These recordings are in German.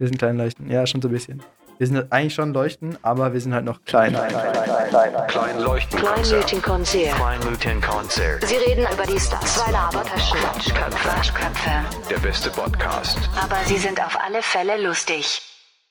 Wir sind klein leuchten. Ja, schon so ein bisschen. Wir sind eigentlich schon leuchten, aber wir sind halt noch klein. Klein, klein, klein, klein, klein leuchten. Kleinleuchtenkonzert. Kleinleuchtenkonzert. Sie reden über die Stars. Zwei Labertaschen. Quatschköpfe. Quatschköpfe. Der beste Podcast. Aber sie sind auf alle Fälle lustig.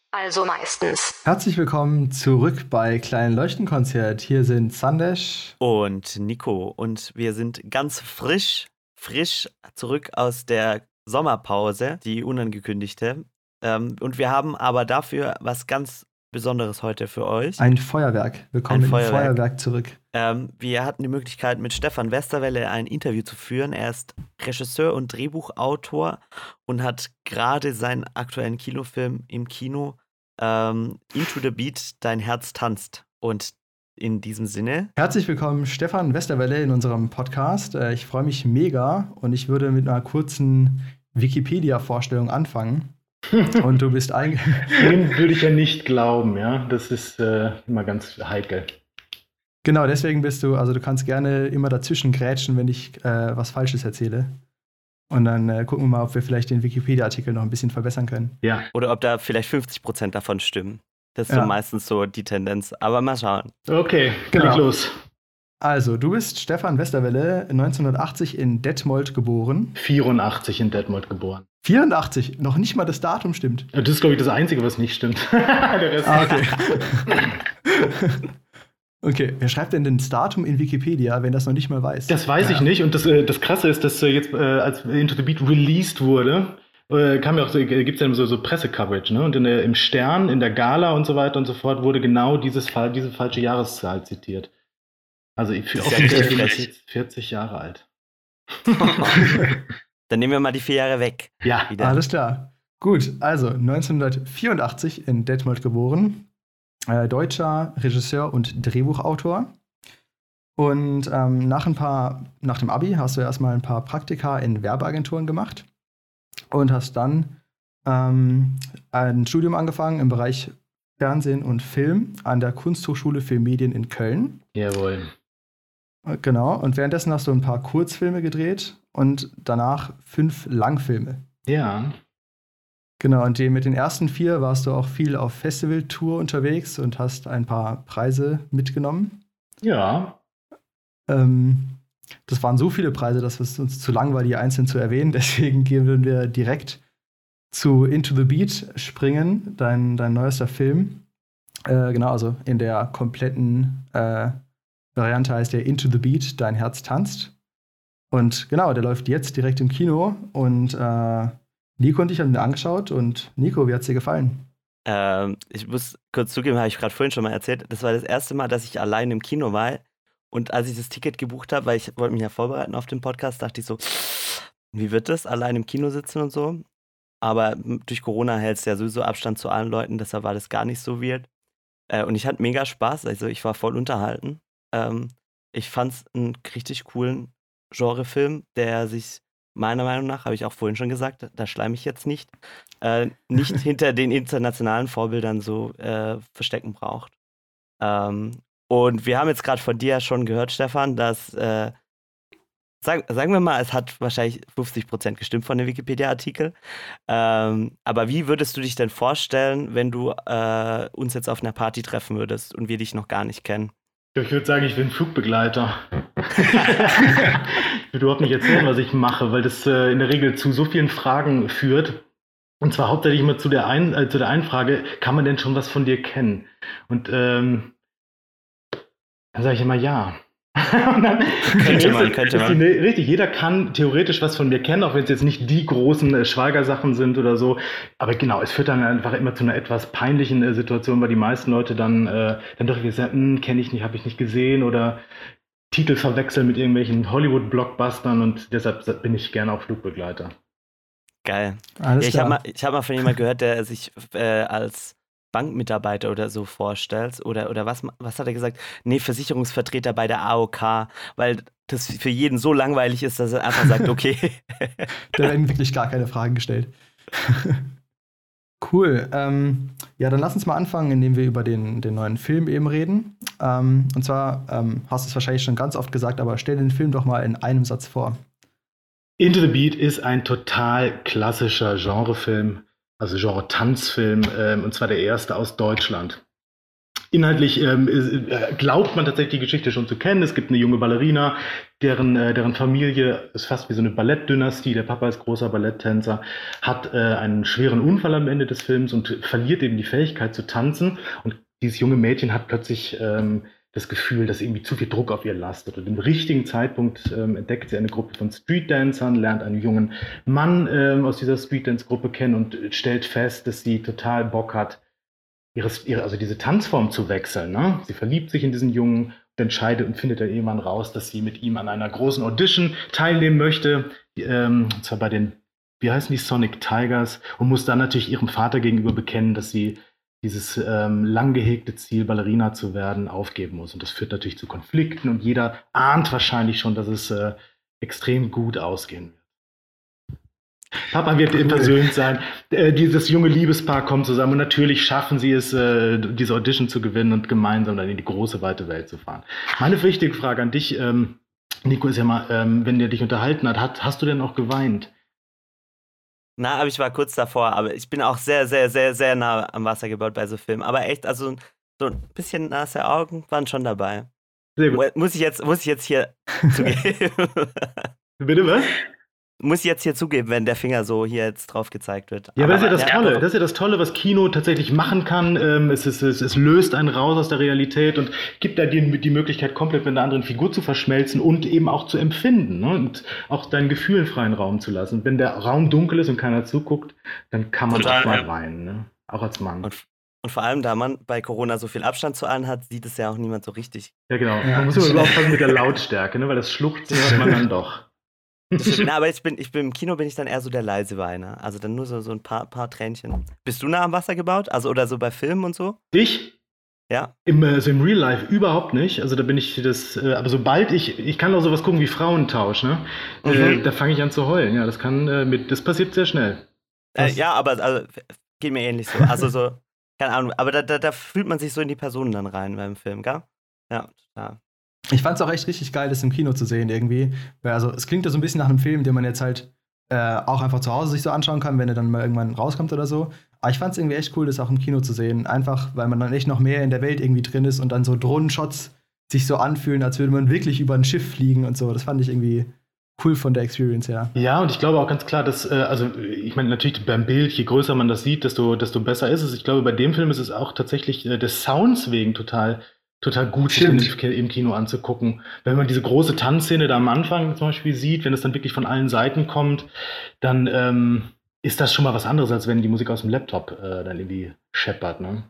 Also meistens. Herzlich willkommen zurück bei Kleinen Leuchtenkonzert. Hier sind Sandesh und Nico und wir sind ganz frisch, frisch zurück aus der Sommerpause, die unangekündigte. Ähm, und wir haben aber dafür was ganz Besonderes heute für euch. Ein Feuerwerk. Willkommen ein Feuerwerk. Feuerwerk zurück. Ähm, wir hatten die Möglichkeit, mit Stefan Westerwelle ein Interview zu führen. Er ist Regisseur und Drehbuchautor und hat gerade seinen aktuellen Kinofilm im Kino ähm, Into the Beat, Dein Herz tanzt. Und in diesem Sinne. Herzlich willkommen, Stefan Westerwelle, in unserem Podcast. Äh, ich freue mich mega und ich würde mit einer kurzen Wikipedia-Vorstellung anfangen. Und du bist eigentlich. Dem würde ich ja nicht glauben, ja. Das ist äh, immer ganz heikel. Genau, deswegen bist du, also du kannst gerne immer dazwischen grätschen, wenn ich äh, was Falsches erzähle. Und dann äh, gucken wir mal, ob wir vielleicht den Wikipedia-Artikel noch ein bisschen verbessern können. Ja. Oder ob da vielleicht 50 Prozent davon stimmen. Das ist ja. so meistens so die Tendenz. Aber mal schauen. Okay, genau. los. Also, du bist Stefan Westerwelle, 1980 in Detmold geboren. 84 in Detmold geboren. 84, noch nicht mal das Datum stimmt. Das ist, glaube ich, das Einzige, was nicht stimmt. Der Rest ah, okay. okay, wer schreibt denn das Datum in Wikipedia, wenn das noch nicht mal weiß? Das weiß ja. ich nicht. Und das, äh, das Krasse ist, dass äh, jetzt, äh, als Into the Beat released wurde, kam ja auch so, gibt es ja so, so Pressecoverage, ne? Und in der, im Stern, in der Gala und so weiter und so fort wurde genau dieses, diese falsche Jahreszahl zitiert. Also ich bin jetzt 40 Jahre alt. Dann nehmen wir mal die vier Jahre weg. Ja, wieder. alles klar. Gut, also 1984 in Detmold geboren. Äh, deutscher Regisseur und Drehbuchautor. Und ähm, nach, ein paar, nach dem Abi hast du erstmal ein paar Praktika in Werbeagenturen gemacht und hast dann ähm, ein Studium angefangen im Bereich Fernsehen und Film an der Kunsthochschule für Medien in Köln. Jawohl. Genau, und währenddessen hast du ein paar Kurzfilme gedreht und danach fünf Langfilme. Ja. Genau, und die, mit den ersten vier warst du auch viel auf Festivaltour unterwegs und hast ein paar Preise mitgenommen. Ja. Ähm, das waren so viele Preise, dass es uns zu lang war, die einzeln zu erwähnen. Deswegen gehen wir direkt zu Into the Beat springen, dein, dein neuester Film. Äh, genau, also in der kompletten äh, Variante heißt der Into the Beat, Dein Herz tanzt. Und genau, der läuft jetzt direkt im Kino und äh, Nico und ich haben ihn angeschaut und Nico, wie hat es dir gefallen? Ähm, ich muss kurz zugeben, habe ich gerade vorhin schon mal erzählt, das war das erste Mal, dass ich allein im Kino war und als ich das Ticket gebucht habe, weil ich wollte mich ja vorbereiten auf den Podcast, dachte ich so, wie wird das, allein im Kino sitzen und so? Aber durch Corona hältst du ja sowieso Abstand zu allen Leuten, deshalb war das gar nicht so weird. Äh, und ich hatte mega Spaß, also ich war voll unterhalten. Ähm, ich fand es einen richtig coolen Genrefilm, der sich meiner Meinung nach, habe ich auch vorhin schon gesagt, da schleime ich jetzt nicht, äh, nicht hinter den internationalen Vorbildern so äh, verstecken braucht. Ähm, und wir haben jetzt gerade von dir schon gehört, Stefan, dass, äh, sag, sagen wir mal, es hat wahrscheinlich 50 Prozent gestimmt von dem Wikipedia-Artikel. Ähm, aber wie würdest du dich denn vorstellen, wenn du äh, uns jetzt auf einer Party treffen würdest und wir dich noch gar nicht kennen? Ich würde sagen, ich bin Flugbegleiter. ich würde überhaupt nicht erzählen, was ich mache, weil das äh, in der Regel zu so vielen Fragen führt. Und zwar hauptsächlich immer zu der, ein, äh, zu der einen Frage, kann man denn schon was von dir kennen? Und ähm, dann sage ich immer ja. Könnte man, könnte man. Die, richtig, jeder kann theoretisch was von mir kennen, auch wenn es jetzt nicht die großen äh, Schweigersachen sind oder so. Aber genau, es führt dann einfach immer zu einer etwas peinlichen äh, Situation, weil die meisten Leute dann, äh, dann doch gesagt, hm, kenne ich nicht, habe ich nicht gesehen oder Titel verwechseln mit irgendwelchen Hollywood-Blockbustern und deshalb bin ich gerne auch Flugbegleiter. Geil. Alles ja, ich habe mal, hab mal von jemandem gehört, der sich äh, als Bankmitarbeiter oder so vorstellst oder, oder was, was hat er gesagt? Nee, Versicherungsvertreter bei der AOK, weil das für jeden so langweilig ist, dass er einfach sagt, okay. da werden wirklich gar keine Fragen gestellt. cool. Ähm, ja, dann lass uns mal anfangen, indem wir über den, den neuen Film eben reden. Ähm, und zwar ähm, hast du es wahrscheinlich schon ganz oft gesagt, aber stell den Film doch mal in einem Satz vor. Into the Beat ist ein total klassischer Genrefilm also Genre Tanzfilm, ähm, und zwar der erste aus Deutschland. Inhaltlich ähm, äh, glaubt man tatsächlich die Geschichte schon zu kennen. Es gibt eine junge Ballerina, deren, äh, deren Familie ist fast wie so eine Ballettdynastie. Der Papa ist großer Balletttänzer, hat äh, einen schweren Unfall am Ende des Films und verliert eben die Fähigkeit zu tanzen. Und dieses junge Mädchen hat plötzlich ähm, das Gefühl, dass irgendwie zu viel Druck auf ihr lastet. Und im richtigen Zeitpunkt ähm, entdeckt sie eine Gruppe von Streetdancern, lernt einen jungen Mann ähm, aus dieser Streetdance-Gruppe kennen und stellt fest, dass sie total Bock hat, ihre, ihre, also diese Tanzform zu wechseln. Ne? Sie verliebt sich in diesen Jungen und entscheidet und findet dann irgendwann raus, dass sie mit ihm an einer großen Audition teilnehmen möchte. Ähm, und zwar bei den, wie heißen die, Sonic Tigers und muss dann natürlich ihrem Vater gegenüber bekennen, dass sie dieses ähm, lang gehegte Ziel, Ballerina zu werden, aufgeben muss. Und das führt natürlich zu Konflikten und jeder ahnt wahrscheinlich schon, dass es äh, extrem gut ausgehen wird. Papa wird versöhnt sein. Äh, dieses junge Liebespaar kommt zusammen und natürlich schaffen sie es, äh, diese Audition zu gewinnen und gemeinsam dann in die große, weite Welt zu fahren. Meine wichtige Frage an dich, ähm, Nico, ist ja mal, ähm, wenn der dich unterhalten hat, hat, hast du denn auch geweint? Na, aber ich war kurz davor, aber ich bin auch sehr, sehr, sehr, sehr nah am Wasser gebaut bei so Filmen. Aber echt, also so ein bisschen nasse Augen waren schon dabei. Sehr gut. Muss ich jetzt, muss ich jetzt hier zugeben. Bitte was? Muss ich jetzt hier zugeben, wenn der Finger so hier jetzt drauf gezeigt wird. Ja, aber das ist ja das Tolle. Das ist ja das Tolle, was Kino tatsächlich machen kann. Ähm, es, ist, es, es, löst einen raus aus der Realität und gibt da die, die Möglichkeit, komplett mit einer anderen Figur zu verschmelzen und eben auch zu empfinden ne? und auch deinen Gefühlen freien Raum zu lassen. Wenn der Raum dunkel ist und keiner zuguckt, dann kann man Total, auch mal ja. weinen. Ne? Auch als Mann. Und, und, vor allem, da man bei Corona so viel Abstand zu allen hat, sieht es ja auch niemand so richtig. Ja, genau. Ja. Man muss immer aufpassen mit der Lautstärke, ne? weil das Schluchzen hört man dann doch. Na, aber ich bin, ich bin im Kino bin ich dann eher so der leise Weiner. Also dann nur so, so ein paar, paar Tränchen. Bist du nah am Wasser gebaut? Also oder so bei Filmen und so? Ich? Ja. Im, also im Real Life überhaupt nicht. Also da bin ich das, äh, aber sobald ich, ich kann auch sowas gucken wie Frauentausch, ne? Mhm. Äh, da fange ich an zu heulen. Ja, das kann äh, mit, das passiert sehr schnell. Äh, ja, aber also, geht mir ähnlich so. Also so, keine Ahnung, aber da, da, da fühlt man sich so in die Personen dann rein beim Film, gell? Ja, ja ich fand es auch echt richtig geil, das im Kino zu sehen irgendwie. Also es klingt ja so ein bisschen nach einem Film, den man jetzt halt äh, auch einfach zu Hause sich so anschauen kann, wenn er dann mal irgendwann rauskommt oder so. Aber ich fand es irgendwie echt cool, das auch im Kino zu sehen. Einfach, weil man dann echt noch mehr in der Welt irgendwie drin ist und dann so Drohnenshots sich so anfühlen, als würde man wirklich über ein Schiff fliegen und so. Das fand ich irgendwie cool von der Experience her. Ja, und ich glaube auch ganz klar, dass, äh, also ich meine, natürlich beim Bild, je größer man das sieht, desto, desto besser ist es. Ich glaube, bei dem Film ist es auch tatsächlich äh, des Sounds wegen total total gut, sich im Kino anzugucken. Wenn man diese große Tanzszene da am Anfang zum Beispiel sieht, wenn es dann wirklich von allen Seiten kommt, dann ähm, ist das schon mal was anderes, als wenn die Musik aus dem Laptop äh, dann irgendwie scheppert. Ne?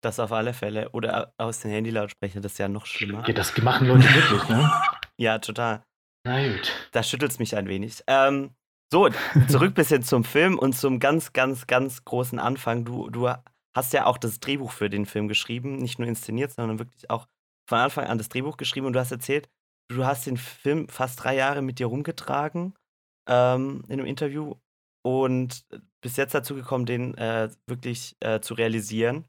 Das auf alle Fälle. Oder aus den Handylautsprechern, das ist ja noch schlimmer. Ja, das machen Leute wirklich, ne? ja, total. Na gut. Da schüttelt es mich ein wenig. Ähm, so, zurück bisschen zum Film und zum ganz, ganz, ganz großen Anfang. Du, du hast ja auch das Drehbuch für den Film geschrieben, nicht nur inszeniert, sondern wirklich auch von Anfang an das Drehbuch geschrieben und du hast erzählt, du hast den Film fast drei Jahre mit dir rumgetragen ähm, in einem Interview und bis jetzt dazu gekommen, den äh, wirklich äh, zu realisieren.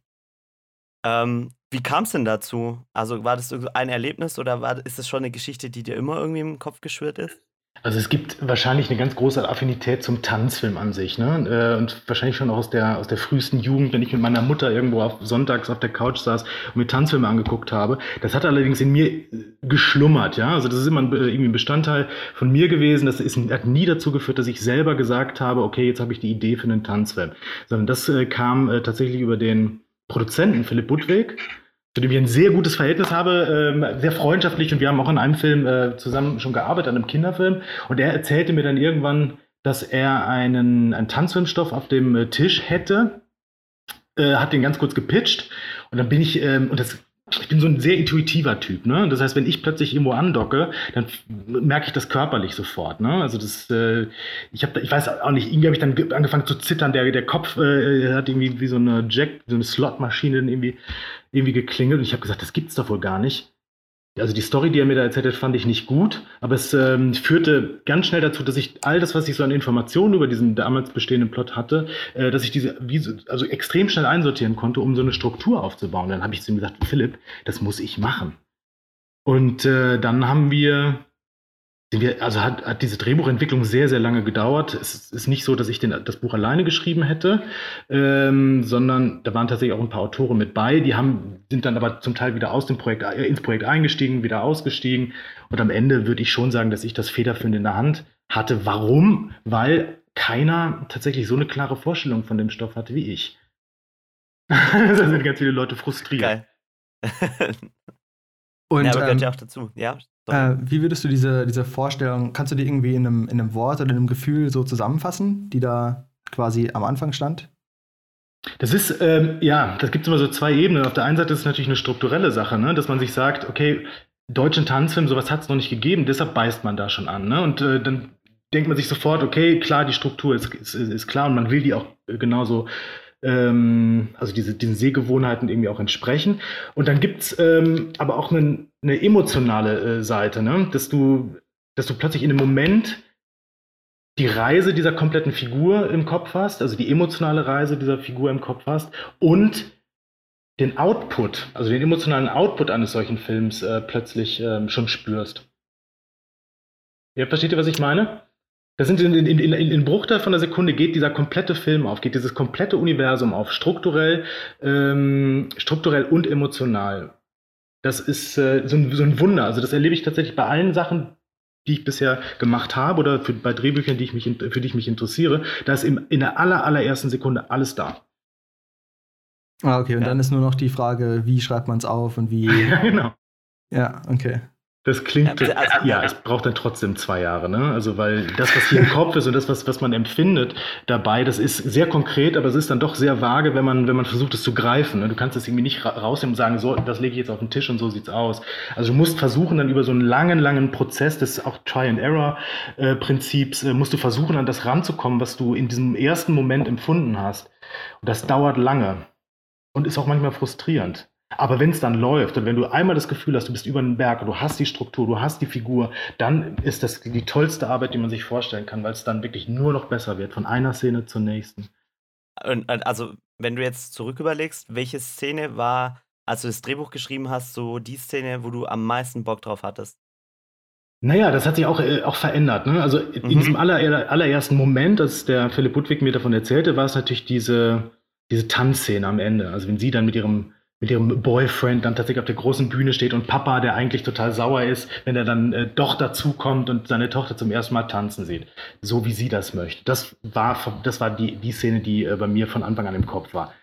Ähm, wie kam es denn dazu? Also war das ein Erlebnis oder war, ist das schon eine Geschichte, die dir immer irgendwie im Kopf geschwirrt ist? Also es gibt wahrscheinlich eine ganz große Affinität zum Tanzfilm an sich, ne? Äh, und wahrscheinlich schon auch aus der, aus der frühesten Jugend, wenn ich mit meiner Mutter irgendwo auf, sonntags auf der Couch saß und mir Tanzfilme angeguckt habe. Das hat allerdings in mir geschlummert, ja. Also das ist immer ein, irgendwie ein Bestandteil von mir gewesen. Das ist, hat nie dazu geführt, dass ich selber gesagt habe, okay, jetzt habe ich die Idee für einen Tanzfilm. Sondern das äh, kam äh, tatsächlich über den Produzenten Philipp Budwig, zu dem ich ein sehr gutes Verhältnis habe, ähm, sehr freundschaftlich und wir haben auch in einem Film äh, zusammen schon gearbeitet, an einem Kinderfilm. Und er erzählte mir dann irgendwann, dass er einen, einen Tanzfilmstoff auf dem äh, Tisch hätte, äh, hat den ganz kurz gepitcht und dann bin ich, ähm, und das ich bin so ein sehr intuitiver Typ, ne? Das heißt, wenn ich plötzlich irgendwo andocke, dann merke ich das körperlich sofort, ne? Also das, äh, ich habe, ich weiß auch nicht, irgendwie habe ich dann angefangen zu zittern. Der, der Kopf äh, hat irgendwie wie so eine Jack, so eine Slotmaschine irgendwie, irgendwie geklingelt und ich habe gesagt, das gibt's doch wohl gar nicht. Also die Story, die er mir da erzählt hat, fand ich nicht gut, aber es ähm, führte ganz schnell dazu, dass ich all das, was ich so an Informationen über diesen damals bestehenden Plot hatte, äh, dass ich diese also extrem schnell einsortieren konnte, um so eine Struktur aufzubauen. Dann habe ich zu ihm gesagt, Philipp, das muss ich machen. Und äh, dann haben wir, also hat, hat diese Drehbuchentwicklung sehr, sehr lange gedauert. Es ist nicht so, dass ich den, das Buch alleine geschrieben hätte, ähm, sondern da waren tatsächlich auch ein paar Autoren mit bei. Die haben, sind dann aber zum Teil wieder aus dem Projekt, äh, ins Projekt eingestiegen, wieder ausgestiegen. Und am Ende würde ich schon sagen, dass ich das Federführend in der Hand hatte. Warum? Weil keiner tatsächlich so eine klare Vorstellung von dem Stoff hatte wie ich. da sind ganz viele Leute frustriert. Geil. Und, ja, aber gehört ähm, ja auch dazu. Ja, Äh, wie würdest du diese, diese Vorstellung, kannst du die irgendwie in einem, in einem Wort oder in einem Gefühl so zusammenfassen, die da quasi am Anfang stand? Das ist, ähm, ja, das gibt es immer so zwei Ebenen. Auf der einen Seite ist es natürlich eine strukturelle Sache, ne? dass man sich sagt, okay, deutschen Tanzfilm, sowas hat es noch nicht gegeben, deshalb beißt man da schon an. Ne? Und äh, dann denkt man sich sofort, okay, klar, die Struktur ist, ist, ist klar und man will die auch genauso ähm, also diese, diesen Sehgewohnheiten irgendwie auch entsprechen. Und dann gibt es ähm, aber auch eine, eine emotionale äh, Seite, ne? dass, du, dass du plötzlich in einem Moment die Reise dieser kompletten Figur im Kopf hast, also die emotionale Reise dieser Figur im Kopf hast und den Output, also den emotionalen Output eines solchen Films äh, plötzlich ähm, schon spürst. Ja, versteht ihr, was ich meine? Das sind in, in, in, in Bruchteil von der Sekunde geht dieser komplette Film auf, geht dieses komplette Universum auf, strukturell, ähm, strukturell und emotional. Das ist äh, so, ein, so ein Wunder. Also das erlebe ich tatsächlich bei allen Sachen, die ich bisher gemacht habe oder für, bei Drehbüchern, die ich mich, für die ich mich interessiere. Da ist im, in der aller, allerersten Sekunde alles da. Ah, okay, und Ja. dann ist nur noch die Frage, wie schreibt man es auf und wie. Ja, genau. ja, okay. Das klingt, Ja, also- ja, es braucht dann trotzdem zwei Jahre, ne? Also, weil das, was hier im Kopf ist und das, was, was man empfindet dabei, das ist sehr konkret, aber es ist dann doch sehr vage, wenn man, wenn man versucht, es zu greifen. Ne? Du kannst es irgendwie nicht ra rausnehmen und sagen, so, das lege ich jetzt auf den Tisch und so sieht's aus. Also, du musst versuchen, dann über so einen langen, langen Prozess des auch Try-and-Error-Prinzips, äh, musst du versuchen, an das ranzukommen, was du in diesem ersten Moment empfunden hast. Und das dauert lange und ist auch manchmal frustrierend. Aber wenn es dann läuft und wenn du einmal das Gefühl hast, du bist über den Berg und du hast die Struktur, du hast die Figur, dann ist das die tollste Arbeit, die man sich vorstellen kann, weil es dann wirklich nur noch besser wird, von einer Szene zur nächsten. Und, also, wenn du jetzt zurück überlegst, welche Szene war, als du das Drehbuch geschrieben hast, so die Szene, wo du am meisten Bock drauf hattest? Naja, das hat sich auch, äh, auch verändert. Ne? Also in Mhm. diesem aller, allerersten Moment, als der Philipp Budwig mir davon erzählte, war es natürlich diese, diese Tanzszene am Ende. Also wenn sie dann mit ihrem, mit ihrem Boyfriend dann tatsächlich auf der großen Bühne steht und Papa, der eigentlich total sauer ist, wenn er dann äh, doch dazukommt und seine Tochter zum ersten Mal tanzen sieht. So wie sie das möchte. Das war, das war die, die Szene, die äh, bei mir von Anfang an im Kopf war.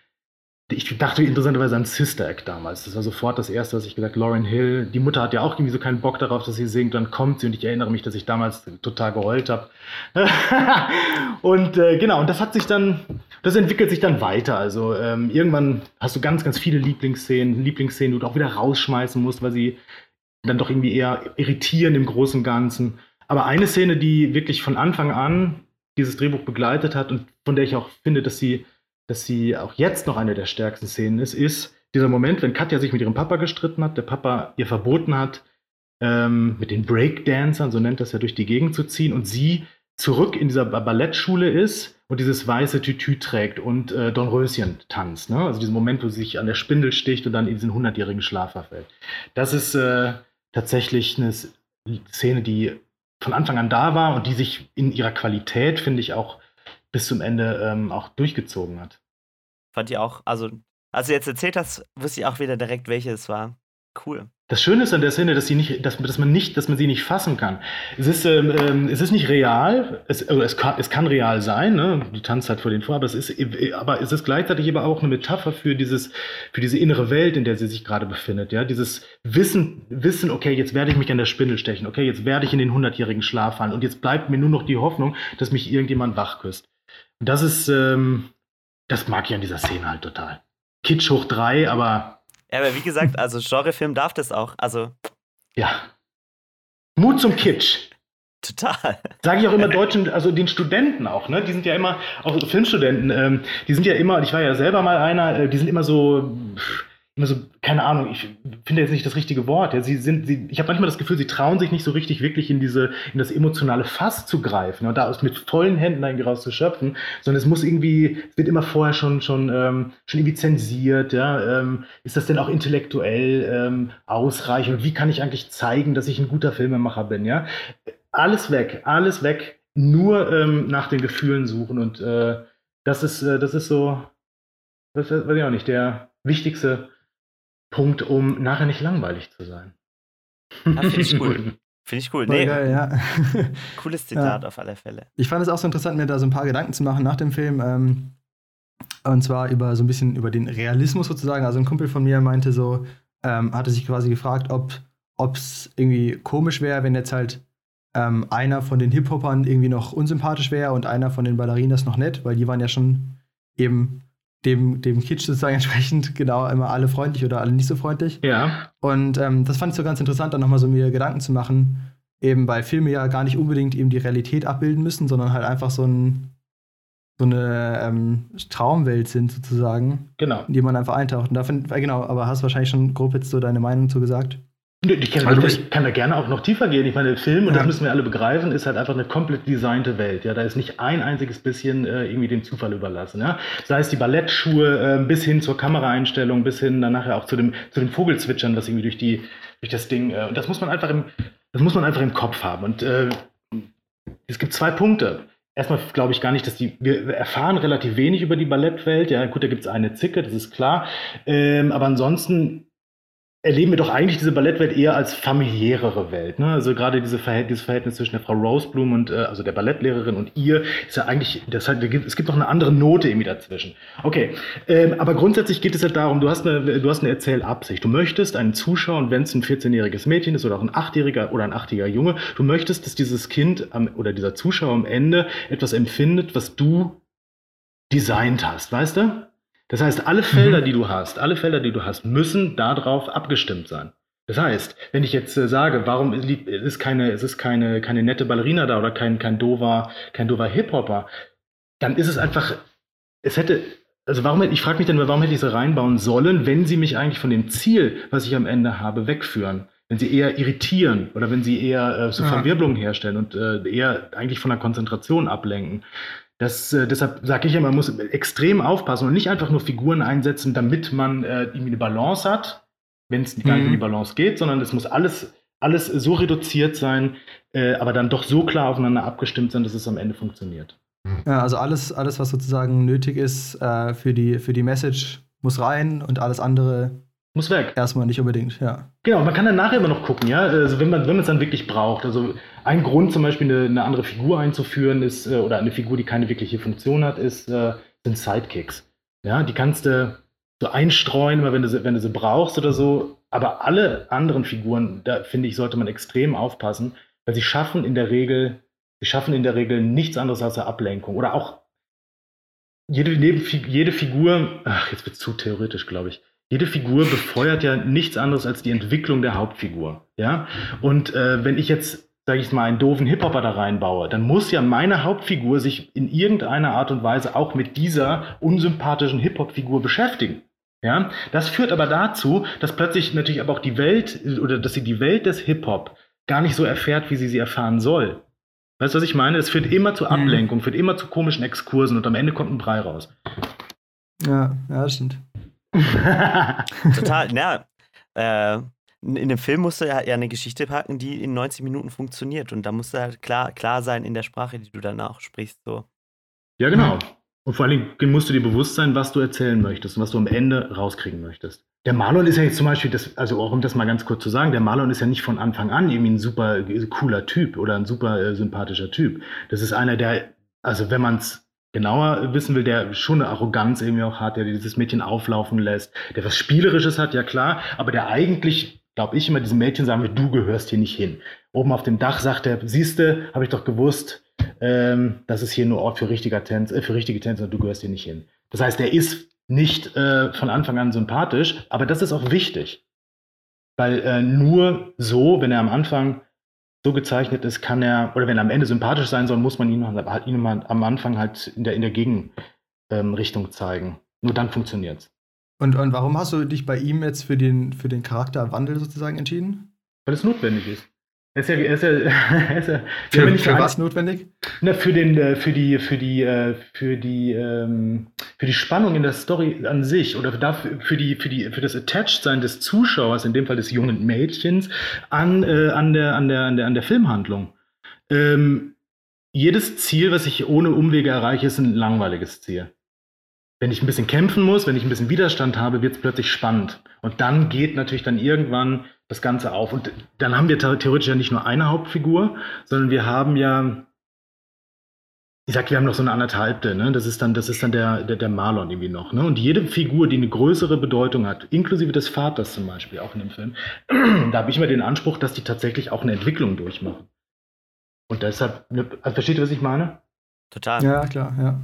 Ich dachte interessanterweise an Sister Act damals. Das war sofort das erste, was ich gesagt habe. Lauren Hill, die Mutter hat ja auch irgendwie so keinen Bock darauf, dass sie singt. Dann kommt sie und ich erinnere mich, dass ich damals total geheult habe. und äh, genau, und das hat sich dann, das entwickelt sich dann weiter. Also ähm, irgendwann hast du ganz, ganz viele Lieblingsszenen, Lieblingsszenen, die du auch wieder rausschmeißen musst, weil sie dann doch irgendwie eher irritieren im Großen und Ganzen. Aber eine Szene, die wirklich von Anfang an dieses Drehbuch begleitet hat und von der ich auch finde, dass sie, dass sie auch jetzt noch eine der stärksten Szenen ist, ist dieser Moment, wenn Katja sich mit ihrem Papa gestritten hat, der Papa ihr verboten hat, ähm, mit den Breakdancern, so nennt das ja, durch die Gegend zu ziehen und sie zurück in dieser Ba- Ballettschule ist und dieses weiße Tütü trägt und äh, Dornröschen tanzt. Ne? Also diesen Moment, wo sie sich an der Spindel sticht und dann in diesen hundertjährigen Schlaf verfällt. Das ist äh, tatsächlich eine Szene, die von Anfang an da war und die sich in ihrer Qualität, finde ich, auch bis zum Ende ähm, auch durchgezogen hat. Fand ihr auch, also, als du jetzt erzählt hast, wusste ich auch wieder direkt, welche es war. Cool. Das Schöne ist an der Szene, dass, sie nicht, dass, dass, man nicht, dass man sie nicht fassen kann. Es ist, ähm, ähm, es ist nicht real, es, also es, kann, es kann real sein, ne? die tanzt halt vor den vor, aber es, ist, aber es ist gleichzeitig aber auch eine Metapher für, dieses, für diese innere Welt, in der sie sich gerade befindet. Ja? Dieses Wissen, Wissen, okay, jetzt werde ich mich an der Spindel stechen, okay, jetzt werde ich in den hundertjährigen Schlaf fallen und jetzt bleibt mir nur noch die Hoffnung, dass mich irgendjemand wachküsst. Und das ist, ähm, das mag ich an dieser Szene halt total. Kitsch hoch drei, aber Ja, aber wie gesagt, also Genrefilm darf das auch. Also, ja. Mut zum Kitsch. total. Sage ich auch immer Deutschen, also den Studenten auch, ne? Die sind ja immer, auch Filmstudenten, ähm, die sind ja immer, ich war ja selber mal einer, äh, die sind immer so, immer so, keine Ahnung, ich finde jetzt nicht das richtige Wort. Ja, sie sind, sie, ich habe manchmal das Gefühl, sie trauen sich nicht so richtig wirklich in diese, in das emotionale Fass zu greifen und da aus mit vollen Händen irgendwie rauszuschöpfen, sondern es muss irgendwie, es wird immer vorher schon, schon, ähm, schon irgendwie zensiert, ja. Ähm, ist das denn auch intellektuell ähm, ausreichend? Wie kann ich eigentlich zeigen, dass ich ein guter Filmemacher bin, ja? alles weg, alles weg, nur ähm, nach den Gefühlen suchen. Und äh, das ist, äh, das ist so, das weiß ich auch nicht, der wichtigste Punkt, um nachher nicht langweilig zu sein. Ja, Finde ich cool. Finde ich cool. Nee, geil, ja. Cooles Zitat ja. auf alle Fälle. Ich fand es auch so interessant, mir da so ein paar Gedanken zu machen nach dem Film. Ähm, und zwar über so ein bisschen über den Realismus sozusagen. Also ein Kumpel von mir meinte so, ähm, hatte sich quasi gefragt, ob es irgendwie komisch wäre, wenn jetzt halt ähm, einer von den Hip-Hopern irgendwie noch unsympathisch wäre und einer von den Ballerinas noch nett, weil die waren ja schon eben dem, dem Kitsch sozusagen entsprechend genau immer alle freundlich oder alle nicht so freundlich. Ja. Und ähm, das fand ich so ganz interessant, dann nochmal so mir Gedanken zu machen, eben weil Filme ja gar nicht unbedingt eben die Realität abbilden müssen, sondern halt einfach so, ein, so eine ähm, Traumwelt sind sozusagen. Genau. In die man einfach eintaucht. Und da find, äh, genau, aber hast wahrscheinlich schon grob jetzt so deine Meinung zu gesagt. Ich kann, also ich kann, da gerne auch noch tiefer gehen. Ich meine, der Film, und ja. das müssen wir alle begreifen, ist halt einfach eine komplett designte Welt. Ja, da ist nicht ein einziges bisschen äh, irgendwie dem Zufall überlassen. Ja? Sei es die Ballettschuhe äh, bis hin zur Kameraeinstellung, bis hin dann nachher auch zu dem, zu dem Vogelzwitschern, was irgendwie durch die, durch das Ding. Äh, und das muss man einfach im, das muss man einfach im Kopf haben. Und äh, es gibt zwei Punkte. Erstmal glaube ich gar nicht, dass die, wir erfahren relativ wenig über die Ballettwelt. Ja, gut, da gibt es eine Zicke, das ist klar. Ähm, aber ansonsten erleben wir doch eigentlich diese Ballettwelt eher als familiärere Welt. Ne? Also gerade diese Verhält dieses Verhältnis zwischen der Frau Roseblum und äh, also der Ballettlehrerin und ihr ist ja eigentlich, das halt, es gibt doch eine andere Note irgendwie dazwischen. Okay, ähm, aber grundsätzlich geht es ja darum, du hast eine, du hast eine Erzählabsicht. Du möchtest einen Zuschauer, und wenn es ein 14-jähriges Mädchen ist oder auch ein 8-jähriger oder ein 8-jähriger Junge, du möchtest, dass dieses Kind am, oder dieser Zuschauer am Ende etwas empfindet, was du designt hast, weißt du? Das heißt, alle Felder, mhm. die du hast, alle Felder, die du hast, müssen darauf abgestimmt sein. Das heißt, wenn ich jetzt äh, sage, warum ist keine, es ist keine, keine nette Ballerina da oder kein, kein dover, kein dover Hip-Hopper, dann ist es einfach, es hätte, also warum, ich frage mich dann, warum hätte ich sie reinbauen sollen, wenn sie mich eigentlich von dem Ziel, was ich am Ende habe, wegführen? Wenn sie eher irritieren oder wenn sie eher äh, so Verwirbelungen herstellen und äh, eher eigentlich von der Konzentration ablenken. Das, äh, deshalb sage ich immer, man muss extrem aufpassen und nicht einfach nur Figuren einsetzen, damit man äh, irgendwie eine Balance hat, wenn es gar nicht um die mhm. Balance geht, sondern es muss alles, alles so reduziert sein, äh, aber dann doch so klar aufeinander abgestimmt sein, dass es am Ende funktioniert. Ja, also alles, alles was sozusagen nötig ist äh, für, die, für die Message, muss rein und alles andere muss weg. Erstmal nicht unbedingt, ja. Genau, man kann dann nachher immer noch gucken, ja. Also wenn man wenn es dann wirklich braucht. Also ein Grund zum Beispiel eine, eine andere Figur einzuführen ist, äh, oder eine Figur, die keine wirkliche Funktion hat, ist, äh, sind Sidekicks. Ja, die kannst du so einstreuen, wenn du, sie, wenn du sie brauchst oder so. Aber alle anderen Figuren, da finde ich, sollte man extrem aufpassen, weil sie schaffen in der Regel, sie schaffen in der Regel nichts anderes als eine Ablenkung. Oder auch jede, jede Figur, ach, jetzt wird es zu theoretisch, glaube ich jede Figur befeuert ja nichts anderes als die Entwicklung der Hauptfigur. Ja? Und äh, wenn ich jetzt, sage ich mal, einen doofen Hip-Hopper da reinbaue, dann muss ja meine Hauptfigur sich in irgendeiner Art und Weise auch mit dieser unsympathischen Hip-Hop-Figur beschäftigen. Ja? Das führt aber dazu, dass plötzlich natürlich aber auch die Welt oder dass sie die Welt des Hip-Hop gar nicht so erfährt, wie sie sie erfahren soll. Weißt du, was ich meine? Es führt immer zu mhm. Ablenkung, führt immer zu komischen Exkursen und am Ende kommt ein Brei raus. Ja, ja, das stimmt. Total, ja. Äh, in dem Film musst du ja, eine Geschichte packen, die in 90 Minuten funktioniert. Und da musst du halt klar, klar sein in der Sprache, die du danach sprichst. So. Ja, genau. Und vor allen Dingen musst du dir bewusst sein, was du erzählen möchtest und was du am Ende rauskriegen möchtest. Der Marlon ist ja jetzt zum Beispiel, das, also auch um das mal ganz kurz zu sagen, der Marlon ist ja nicht von Anfang an irgendwie ein super cooler Typ oder ein super äh, sympathischer Typ. Das ist einer, der, also wenn man es genauer wissen will, der schon eine Arroganz irgendwie auch hat, der dieses Mädchen auflaufen lässt, der was Spielerisches hat, ja klar, aber der eigentlich, glaube ich, immer diesem Mädchen sagen will, du gehörst hier nicht hin. Oben auf dem Dach sagt er, siehste, habe ich doch gewusst, ähm, das ist hier nur Ort für, richtiger Tänz, äh, für richtige Tänzer, du gehörst hier nicht hin. Das heißt, er ist nicht äh, von Anfang an sympathisch, aber das ist auch wichtig. Weil äh, nur so, wenn er am Anfang so gezeichnet ist, kann er, oder wenn er am Ende sympathisch sein soll, muss man ihn, ihn am Anfang halt in der, in der Gegenrichtung ähm, zeigen. Nur dann funktioniert es. Und, und warum hast du dich bei ihm jetzt für den, für den Charakterwandel sozusagen entschieden? Weil es notwendig ist. Er ist ja, er ist ja, er ist ja für, für was notwendig? Na, für, den, äh, für die, für die, äh, für die, ähm, für die Spannung in der Story an sich oder dafür, für, die, für, die, für das Attached-Sein des Zuschauers, in dem Fall des jungen Mädchens, an, äh, an, der, an, der, an, der, an der Filmhandlung. ähm, jedes Ziel, was ich ohne Umwege erreiche, ist ein langweiliges Ziel. Wenn ich ein bisschen kämpfen muss, wenn ich ein bisschen Widerstand habe, wird es plötzlich spannend. Und dann geht natürlich dann irgendwann das Ganze auf. Und dann haben wir theoretisch ja nicht nur eine Hauptfigur, sondern wir haben ja, ich sag, wir haben noch so eine anderthalbte, ne? Das ist dann, das ist dann der, der, der Marlon irgendwie noch. Ne? Und jede Figur, die eine größere Bedeutung hat, inklusive des Vaters zum Beispiel, auch in dem Film, da habe ich immer den Anspruch, dass die tatsächlich auch eine Entwicklung durchmachen. Und deshalb, ne, also versteht ihr, was ich meine? Total. Ja, klar, ja.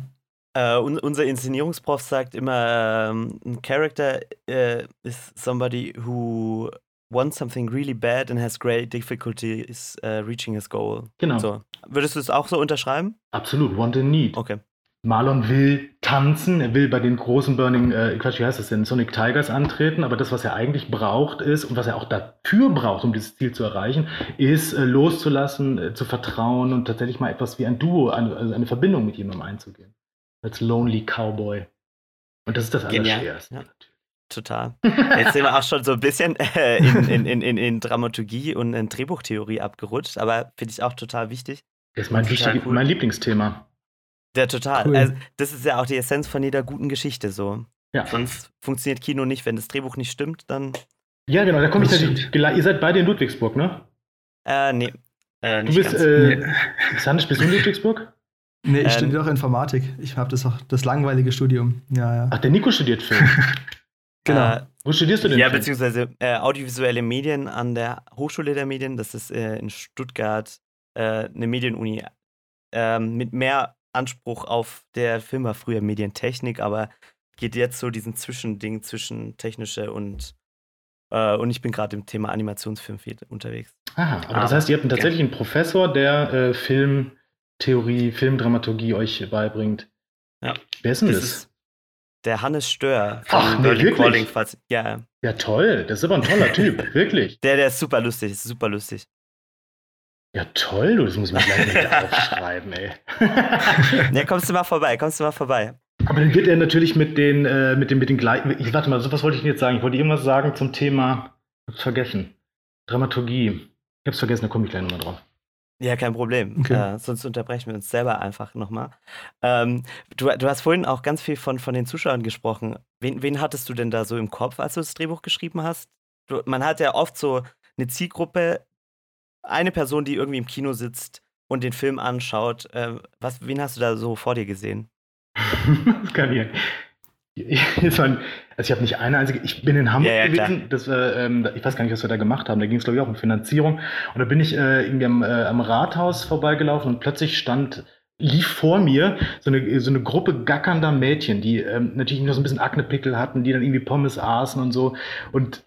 Uh, un unser Inszenierungsprof sagt immer, um, ein Character uh, is somebody who wants something really bad and has great difficulties uh, reaching his goal. Genau. So. Würdest du es auch so unterschreiben? Absolut, want and need. Okay. Marlon will tanzen, er will bei den großen Burning, äh, Quatsch, wie heißt das denn, Sonic Tigers antreten, aber das, was er eigentlich braucht, ist und was er auch dafür braucht, um dieses Ziel zu erreichen, ist äh, loszulassen, äh, zu vertrauen und tatsächlich mal etwas wie ein Duo, eine, also eine Verbindung mit jemandem einzugehen als Lonely Cowboy. Und das ist das Allerschwerste. Ja. Total. Jetzt sind wir auch schon so ein bisschen äh, in, in, in, in, Dramaturgie und in Drehbuchtheorie abgerutscht, aber finde ich auch total wichtig. Das ist mein, wichtig, cool. mein Lieblingsthema. Ja, total. Cool. Also, das ist ja auch die Essenz von jeder guten Geschichte so. Ja. Sonst funktioniert Kino nicht, wenn das Drehbuch nicht stimmt, dann. Ja, genau, da komme ich natürlich. Ihr seid beide in Ludwigsburg, ne? Äh, nee. Äh, du bist, äh, nee. Sandisch, bist du in Ludwigsburg? Nee, ich ähm, studiere auch Informatik. Ich habe das auch das langweilige Studium. Ja, ja. Ach, der Nico studiert Film. genau. Äh, Wo studierst du denn? Ja, Film? beziehungsweise äh, audiovisuelle Medien an der Hochschule der Medien. Das ist äh, in Stuttgart äh, eine Medienuni ähm, mit mehr Anspruch auf der Film war früher Medientechnik, aber geht jetzt so diesen Zwischending zwischen technische und äh, und ich bin gerade im Thema Animationsfilm unterwegs. Aha, aber das heißt, ihr habt tatsächlich einen Professor, der äh, Film Theorie, Filmdramaturgie euch beibringt. Ja. Wer ist denn das? das? Ist der Hannes Stör Ach, nee, wirklich? Calling. Falls, ja. ja, toll. Das ist aber ein toller Typ, wirklich. Der, der ist super lustig, ist super lustig. Ja, toll, du, das muss man gleich wieder aufschreiben, ey. ja, kommst du mal vorbei, kommst du mal vorbei. Aber dann wird er natürlich mit den, äh, mit den, mit den gleichen. Ich warte mal, was wollte ich denn jetzt sagen? Ich wollte irgendwas sagen zum Thema. Ich hab's vergessen. Dramaturgie. Ich hab's vergessen, da komme ich gleich nochmal drauf. Ja, kein Problem. Okay. Äh, sonst unterbrechen wir uns selber einfach nochmal. Ähm, du, du hast vorhin auch ganz viel von, von den Zuschauern gesprochen. Wen, wen hattest du denn da so im Kopf, als du das Drehbuch geschrieben hast? Du, man hat ja oft so eine Zielgruppe, eine Person, die irgendwie im Kino sitzt und den Film anschaut. Äh, was, wen hast du da so vor dir gesehen? das kann ich. Also ich habe nicht eine einzige, ich bin in Hamburg ja, ja, gewesen, das, äh, ich weiß gar nicht, was wir da gemacht haben, da ging es glaube ich auch um Finanzierung und da bin ich äh, irgendwie am, äh, am Rathaus vorbeigelaufen und plötzlich stand lief vor mir so eine, so eine Gruppe gackernder Mädchen, die ähm, natürlich nur so ein bisschen Aknepickel hatten, die dann irgendwie Pommes aßen und so. Und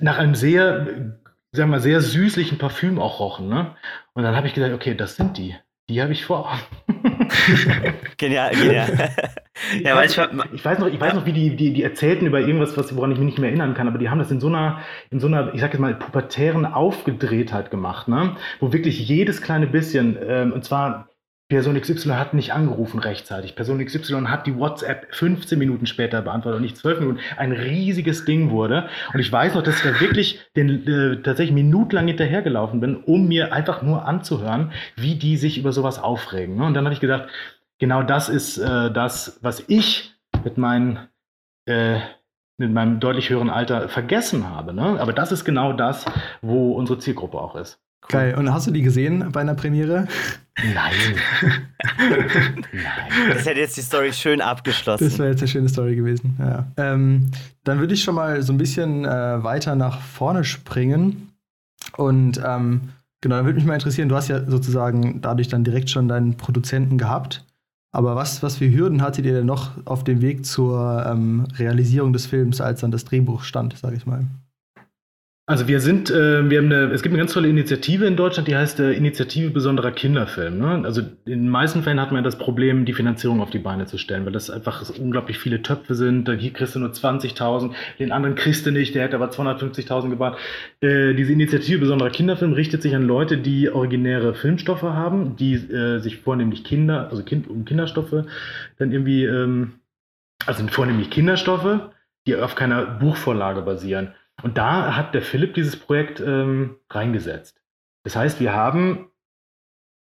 nach einem sehr, sagen wir, sehr süßlichen Parfüm auch rochen. Ne? Und dann habe ich gesagt, okay, das sind die. Die habe ich vor. genial, genial. ja, weil ich, ich, weiß noch, ich weiß noch, wie die, die, die erzählten über irgendwas, was, woran ich mich nicht mehr erinnern kann, aber die haben das in so einer, in so einer, ich sag jetzt mal, pubertären Aufgedrehtheit gemacht, ne? Wo wirklich jedes kleine bisschen, ähm, und zwar Person XY hat nicht angerufen rechtzeitig. Person XY hat die WhatsApp 15 Minuten später beantwortet und nicht 12 Minuten. Ein riesiges Ding wurde. Und ich weiß noch, dass ich da wirklich den, äh, tatsächlich minutenlang hinterhergelaufen bin, um mir einfach nur anzuhören, wie die sich über sowas aufregen. Ne? Und dann habe ich gedacht, genau das ist äh, das, was ich mit meinen äh, mit meinem deutlich höheren Alter vergessen habe. Ne? Aber das ist genau das, wo unsere Zielgruppe auch ist. Cool. Geil. Und hast du die gesehen bei einer Premiere? Nein. Nein. Das hätte jetzt die Story schön abgeschlossen. Das wäre jetzt eine schöne Story gewesen. Ja. Ähm, dann würde ich schon mal so ein bisschen äh, weiter nach vorne springen. Und ähm, genau, dann würde mich mal interessieren, du hast ja sozusagen dadurch dann direkt schon deinen Produzenten gehabt. Aber was, was für Hürden hattet ihr denn noch auf dem Weg zur ähm, Realisierung des Films, als dann das Drehbuch stand, sage ich mal? Also wir sind, äh, wir haben eine, es gibt eine ganz tolle Initiative in Deutschland, die heißt äh, Initiative besonderer Kinderfilm. Ne? Also in den meisten Fällen hat man ja das Problem, die Finanzierung auf die Beine zu stellen, weil das einfach unglaublich viele Töpfe sind. Hier kriegst du nur 20.000, den anderen kriegst du nicht, der hätte aber 250.000 gebaut. Äh, diese Initiative besonderer Kinderfilm richtet sich an Leute, die originäre Filmstoffe haben, die äh, sich vornehmlich Kinder, also kind, um Kinderstoffe dann irgendwie, ähm, also vornehmlich Kinderstoffe, die auf keiner Buchvorlage basieren. Und da hat der Philipp dieses Projekt ähm, reingesetzt. Das heißt, wir haben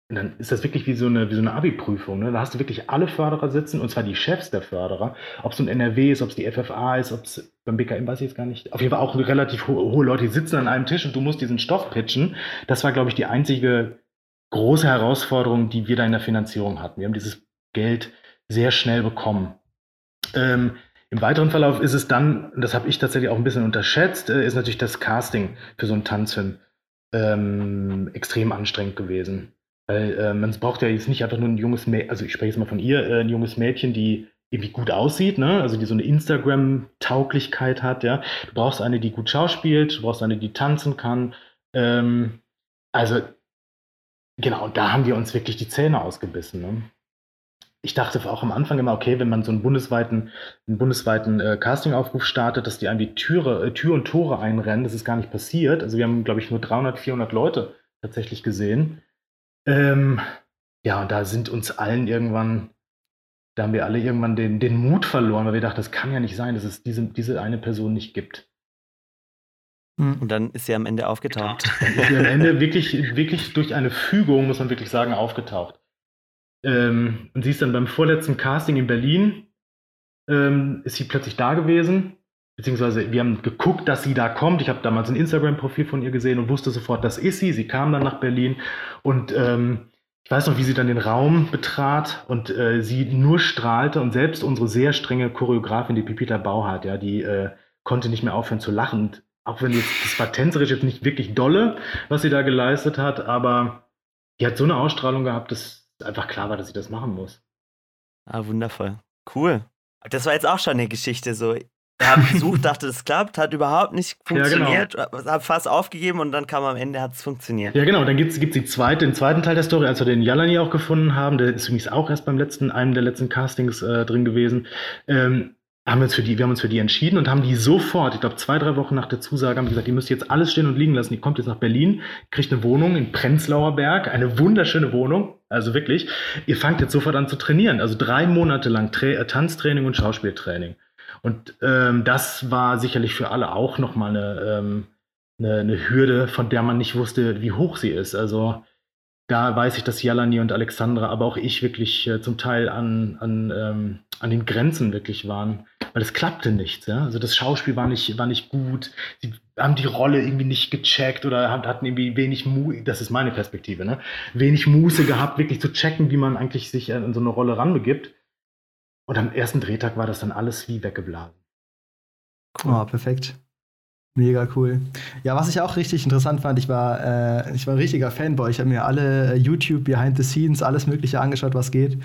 dann ist das wirklich wie so eine, wie so eine Abi-Prüfung. Ne? Da hast du wirklich alle Förderer sitzen, und zwar die Chefs der Förderer. Ob es ein NRW ist, ob es die FFA ist, ob es beim BKM weiß ich jetzt gar nicht. Auf jeden Fall auch relativ ho hohe Leute, die sitzen an einem Tisch und du musst diesen Stoff pitchen. Das war, glaube ich, die einzige große Herausforderung, die wir da in der Finanzierung hatten. Wir haben dieses Geld sehr schnell bekommen. Ähm, Im weiteren Verlauf ist es dann, das habe ich tatsächlich auch ein bisschen unterschätzt, äh, ist natürlich das Casting für so einen Tanzfilm ähm, extrem anstrengend gewesen. Weil äh, man braucht ja jetzt nicht einfach nur ein junges Mädchen, also ich spreche jetzt mal von ihr, äh, ein junges Mädchen, die irgendwie gut aussieht, ne? also die so eine Instagram-Tauglichkeit hat, ja. Du brauchst eine, die gut schauspielt, du brauchst eine, die tanzen kann. Ähm, also, genau, da haben wir uns wirklich die Zähne ausgebissen. Ne? Ich dachte auch am Anfang immer, okay, wenn man so einen bundesweiten, einen bundesweiten äh, Castingaufruf startet, dass die einem die Türe, äh, Tür und Tore einrennen, das ist gar nicht passiert. Also wir haben, glaube ich, nur 300, 400 Leute tatsächlich gesehen. Ähm, ja, und da sind uns allen irgendwann, da haben wir alle irgendwann den, den Mut verloren, weil wir dachten, das kann ja nicht sein, dass es diese, diese eine Person nicht gibt. Hm. Und dann ist sie am Ende aufgetaucht. Dann ist sie am Ende wirklich, wirklich durch eine Fügung, muss man wirklich sagen, aufgetaucht. Ähm, und sie ist dann beim vorletzten Casting in Berlin, ähm, ist sie plötzlich da gewesen. Beziehungsweise wir haben geguckt, dass sie da kommt. Ich habe damals ein Instagram-Profil von ihr gesehen und wusste sofort, das ist sie. Sie kam dann nach Berlin und ähm, ich weiß noch, wie sie dann den Raum betrat und äh, sie nur strahlte und selbst unsere sehr strenge Choreografin, die Pipita Bauhardt, ja, die äh, konnte nicht mehr aufhören zu lachen. Und auch wenn jetzt das war tänzerisch jetzt nicht wirklich dolle, was sie da geleistet hat, aber die hat so eine Ausstrahlung gehabt, dass einfach klar war, dass sie das machen muss. Ah, wundervoll. Cool. Das war jetzt auch schon eine Geschichte so. Hat versucht, dachte, es klappt, hat überhaupt nicht funktioniert, ja, genau. hat fast aufgegeben und dann kam am Ende, hat es funktioniert. Ja, genau, dann gibt es die zweite, den zweiten Teil der Story, als wir den Jalani auch gefunden haben, der ist übrigens auch erst beim letzten, einem der letzten Castings äh, drin gewesen. Ähm, haben wir, uns für die, wir haben uns für die entschieden und haben die sofort, ich glaube zwei, drei Wochen nach der Zusage, haben gesagt, die müsst jetzt alles stehen und liegen lassen. Die kommt jetzt nach Berlin, kriegt eine Wohnung in Prenzlauer Berg, eine wunderschöne Wohnung, also wirklich. Ihr fangt jetzt sofort an zu trainieren, also drei Monate lang Tra äh, Tanztraining und Schauspieltraining. Und ähm, das war sicherlich für alle auch nochmal eine, ähm, eine, eine Hürde, von der man nicht wusste, wie hoch sie ist. Also da weiß ich, dass Jalani und Alexandra, aber auch ich wirklich äh, zum Teil an, an, ähm, an den Grenzen wirklich waren, weil es klappte nicht. Ja? Also das Schauspiel war nicht, war nicht gut, sie haben die Rolle irgendwie nicht gecheckt oder hatten irgendwie wenig Muße, das ist meine Perspektive, ne? wenig Muße gehabt, wirklich zu checken, wie man eigentlich sich in so eine Rolle ranbegibt. Und am ersten Drehtag war das dann alles wie weggeblasen. Cool. Oh, perfekt. Mega cool. Ja, was ich auch richtig interessant fand, ich war, äh, ich war ein richtiger Fanboy. Ich habe mir alle YouTube, Behind the Scenes, alles Mögliche angeschaut, was geht.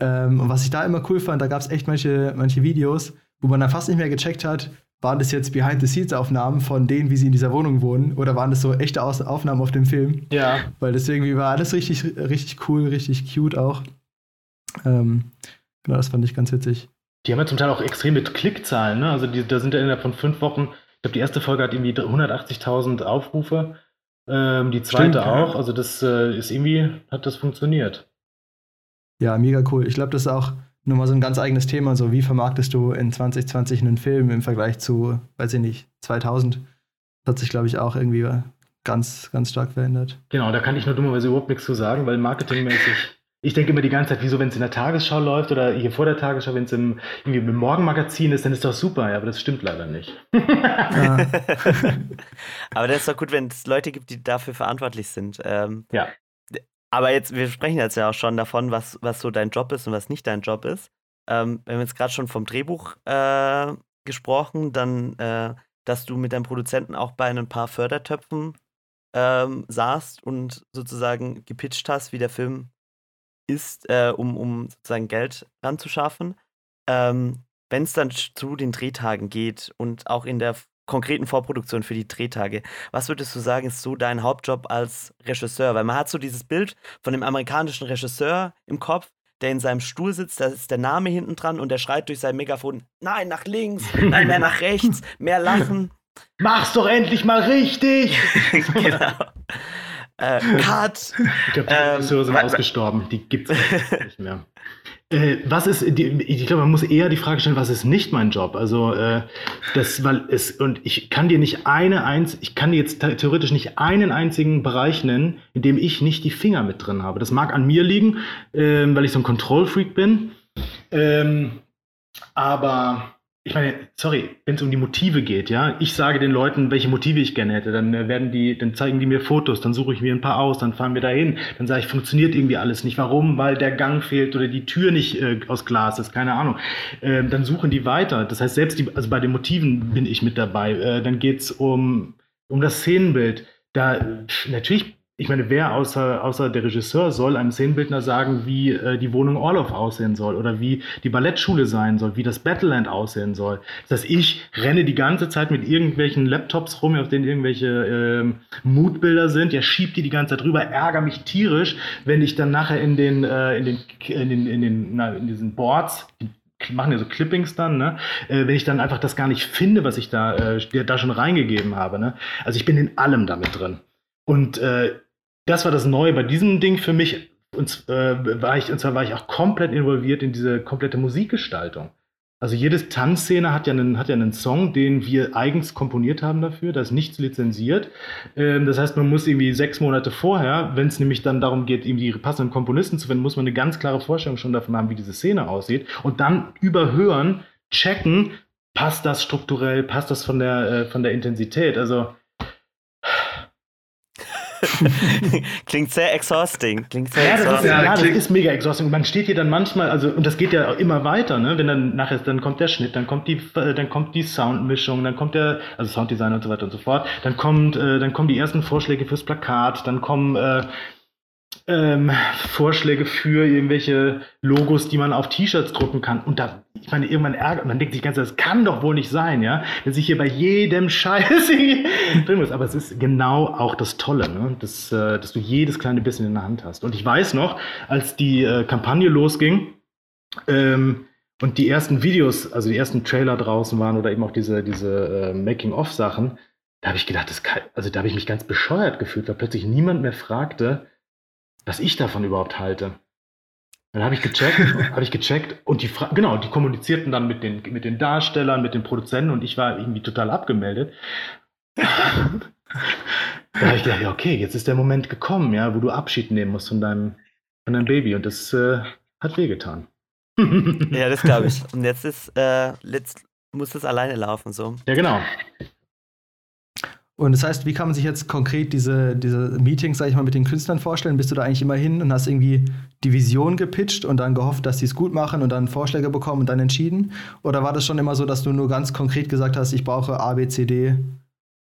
Ähm, und was ich da immer cool fand, da gab es echt manche, manche Videos, wo man dann fast nicht mehr gecheckt hat, waren das jetzt Behind the Scenes Aufnahmen von denen, wie sie in dieser Wohnung wohnen, oder waren das so echte Aufnahmen auf dem Film? Ja. Weil irgendwie war alles richtig, richtig cool, richtig cute auch. Ähm, genau, das fand ich ganz witzig. Die haben ja zum Teil auch extreme Klickzahlen, ne? Also die, da sind ja innerhalb von fünf Wochen ich glaube, die erste Folge hat irgendwie 180.000 Aufrufe. Ähm, die zweite Stimmt, auch. Ja. Also das äh, ist irgendwie, hat das funktioniert. Ja, mega cool. Ich glaube, das ist auch nochmal so ein ganz eigenes Thema. So, wie vermarktest du in 2020 einen Film im Vergleich zu, weiß ich nicht, 2000? Das hat sich, glaube ich, auch irgendwie ganz, ganz stark verändert. Genau, da kann ich nur dummerweise überhaupt nichts zu sagen, weil marketingmäßig ich denke immer die ganze Zeit, wieso, wenn es in der Tagesschau läuft oder hier vor der Tagesschau, wenn es im, irgendwie im Morgenmagazin ist, dann ist das super, ja, aber das stimmt leider nicht. aber das ist doch gut, wenn es Leute gibt, die dafür verantwortlich sind. Ähm, ja. Aber jetzt, wir sprechen jetzt ja auch schon davon, was, was so dein Job ist und was nicht dein Job ist. Ähm, wir haben jetzt gerade schon vom Drehbuch äh, gesprochen, dann, äh, dass du mit deinem Produzenten auch bei ein paar Fördertöpfen ähm, saßt und sozusagen gepitcht hast, wie der Film ist, äh, um, um sozusagen Geld ranzuschaffen. Ähm, Wenn es dann zu den Drehtagen geht und auch in der konkreten Vorproduktion für die Drehtage, was würdest du sagen, ist so dein Hauptjob als Regisseur? Weil man hat so dieses Bild von dem amerikanischen Regisseur im Kopf, der in seinem Stuhl sitzt, da ist der Name hinten dran und der schreit durch sein Megafon, nein, nach links, nein, mehr nach rechts, mehr lachen. Mach's doch endlich mal richtig! genau. Äh, Cut! Ich glaube, die ähm, Regisseure sind ausgestorben. Die gibt es nicht mehr. Äh, was ist, die, ich glaube, man muss eher die Frage stellen, was ist nicht mein Job? Also, äh, das, weil es, und ich kann dir nicht eine eins, ich kann dir jetzt theoretisch nicht einen einzigen Bereich nennen, in dem ich nicht die Finger mit drin habe. Das mag an mir liegen, äh, weil ich so ein Control-Freak bin. Ähm, aber ich meine, sorry, wenn es um die Motive geht, ja, ich sage den Leuten, welche Motive ich gerne hätte, dann äh, werden die, dann zeigen die mir Fotos, dann suche ich mir ein paar aus, dann fahren wir dahin, dann sage ich, funktioniert irgendwie alles nicht. Warum? Weil der Gang fehlt oder die Tür nicht äh, aus Glas ist, keine Ahnung. Ähm, dann suchen die weiter. Das heißt, selbst die, also bei den Motiven bin ich mit dabei. Äh, dann geht's um, um das Szenenbild. Da natürlich ich meine, wer außer, außer der Regisseur soll einem Szenenbildner sagen, wie äh, die Wohnung Orlov aussehen soll oder wie die Ballettschule sein soll, wie das Battleland aussehen soll. Das heißt, ich renne die ganze Zeit mit irgendwelchen Laptops rum, auf denen irgendwelche äh, Moodbilder sind, ja, schiebt die die ganze Zeit rüber, ärgere mich tierisch, wenn ich dann nachher in den, äh, in den, in den, in den, na, in diesen Boards, die machen ja so Clippings dann, ne? Äh, wenn ich dann einfach das gar nicht finde, was ich da, äh, da schon reingegeben habe. Ne? Also ich bin in allem damit drin. Und äh, das war das Neue bei diesem Ding für mich. Und, äh, war ich, und zwar war ich auch komplett involviert in diese komplette Musikgestaltung. Also jede Tanzszene hat ja, einen, hat ja einen Song, den wir eigens komponiert haben dafür. Da ist nichts lizenziert. Ähm, das heißt, man muss irgendwie sechs Monate vorher, wenn es nämlich dann darum geht, irgendwie die passenden Komponisten zu finden, muss man eine ganz klare Vorstellung schon davon haben, wie diese Szene aussieht. Und dann überhören, checken, passt das strukturell, passt das von der, äh, von der Intensität. Also Klingt sehr exhausting. Klingt sehr ja, exhausting. Das ist, ja, das ist mega exhausting. Man steht hier dann manchmal, also, und das geht ja immer weiter, ne? Wenn dann nachher, dann kommt der Schnitt, dann kommt die, äh, dann kommt die Soundmischung, dann kommt der, also Sounddesign und so weiter und so fort. Dann kommt, äh, dann kommen die ersten Vorschläge fürs Plakat, dann kommen, äh, ähm, Vorschläge für irgendwelche Logos, die man auf T-Shirts drucken kann. Und da, ich meine, irgendwann ärgert man, denkt sich ganz, das kann doch wohl nicht sein, ja, dass ich hier bei jedem Scheiß drin muss. Aber es ist genau auch das Tolle, ne? dass, äh, dass du jedes kleine bisschen in der Hand hast. Und ich weiß noch, als die äh, Kampagne losging, ähm, und die ersten Videos, also die ersten Trailer draußen waren oder eben auch diese, diese äh, Making-of-Sachen, da habe ich gedacht, das kann, also da habe ich mich ganz bescheuert gefühlt, weil plötzlich niemand mehr fragte, was ich davon überhaupt halte. Dann habe ich gecheckt, habe ich gecheckt und die Fra genau, die kommunizierten dann mit den, mit den Darstellern, mit den Produzenten und ich war irgendwie total abgemeldet. da habe ich gedacht, ja, okay, jetzt ist der Moment gekommen, ja, wo du Abschied nehmen musst von deinem, von deinem Baby und das äh, hat wehgetan. ja, das glaube ich. Und jetzt ist, äh, jetzt muss es alleine laufen, so. Ja, genau. Und das heißt, wie kann man sich jetzt konkret diese, diese Meetings, sag ich mal, mit den Künstlern vorstellen? Bist du da eigentlich immer hin und hast irgendwie die Vision gepitcht und dann gehofft, dass sie es gut machen und dann Vorschläge bekommen und dann entschieden? Oder war das schon immer so, dass du nur ganz konkret gesagt hast, ich brauche A, B, C, D?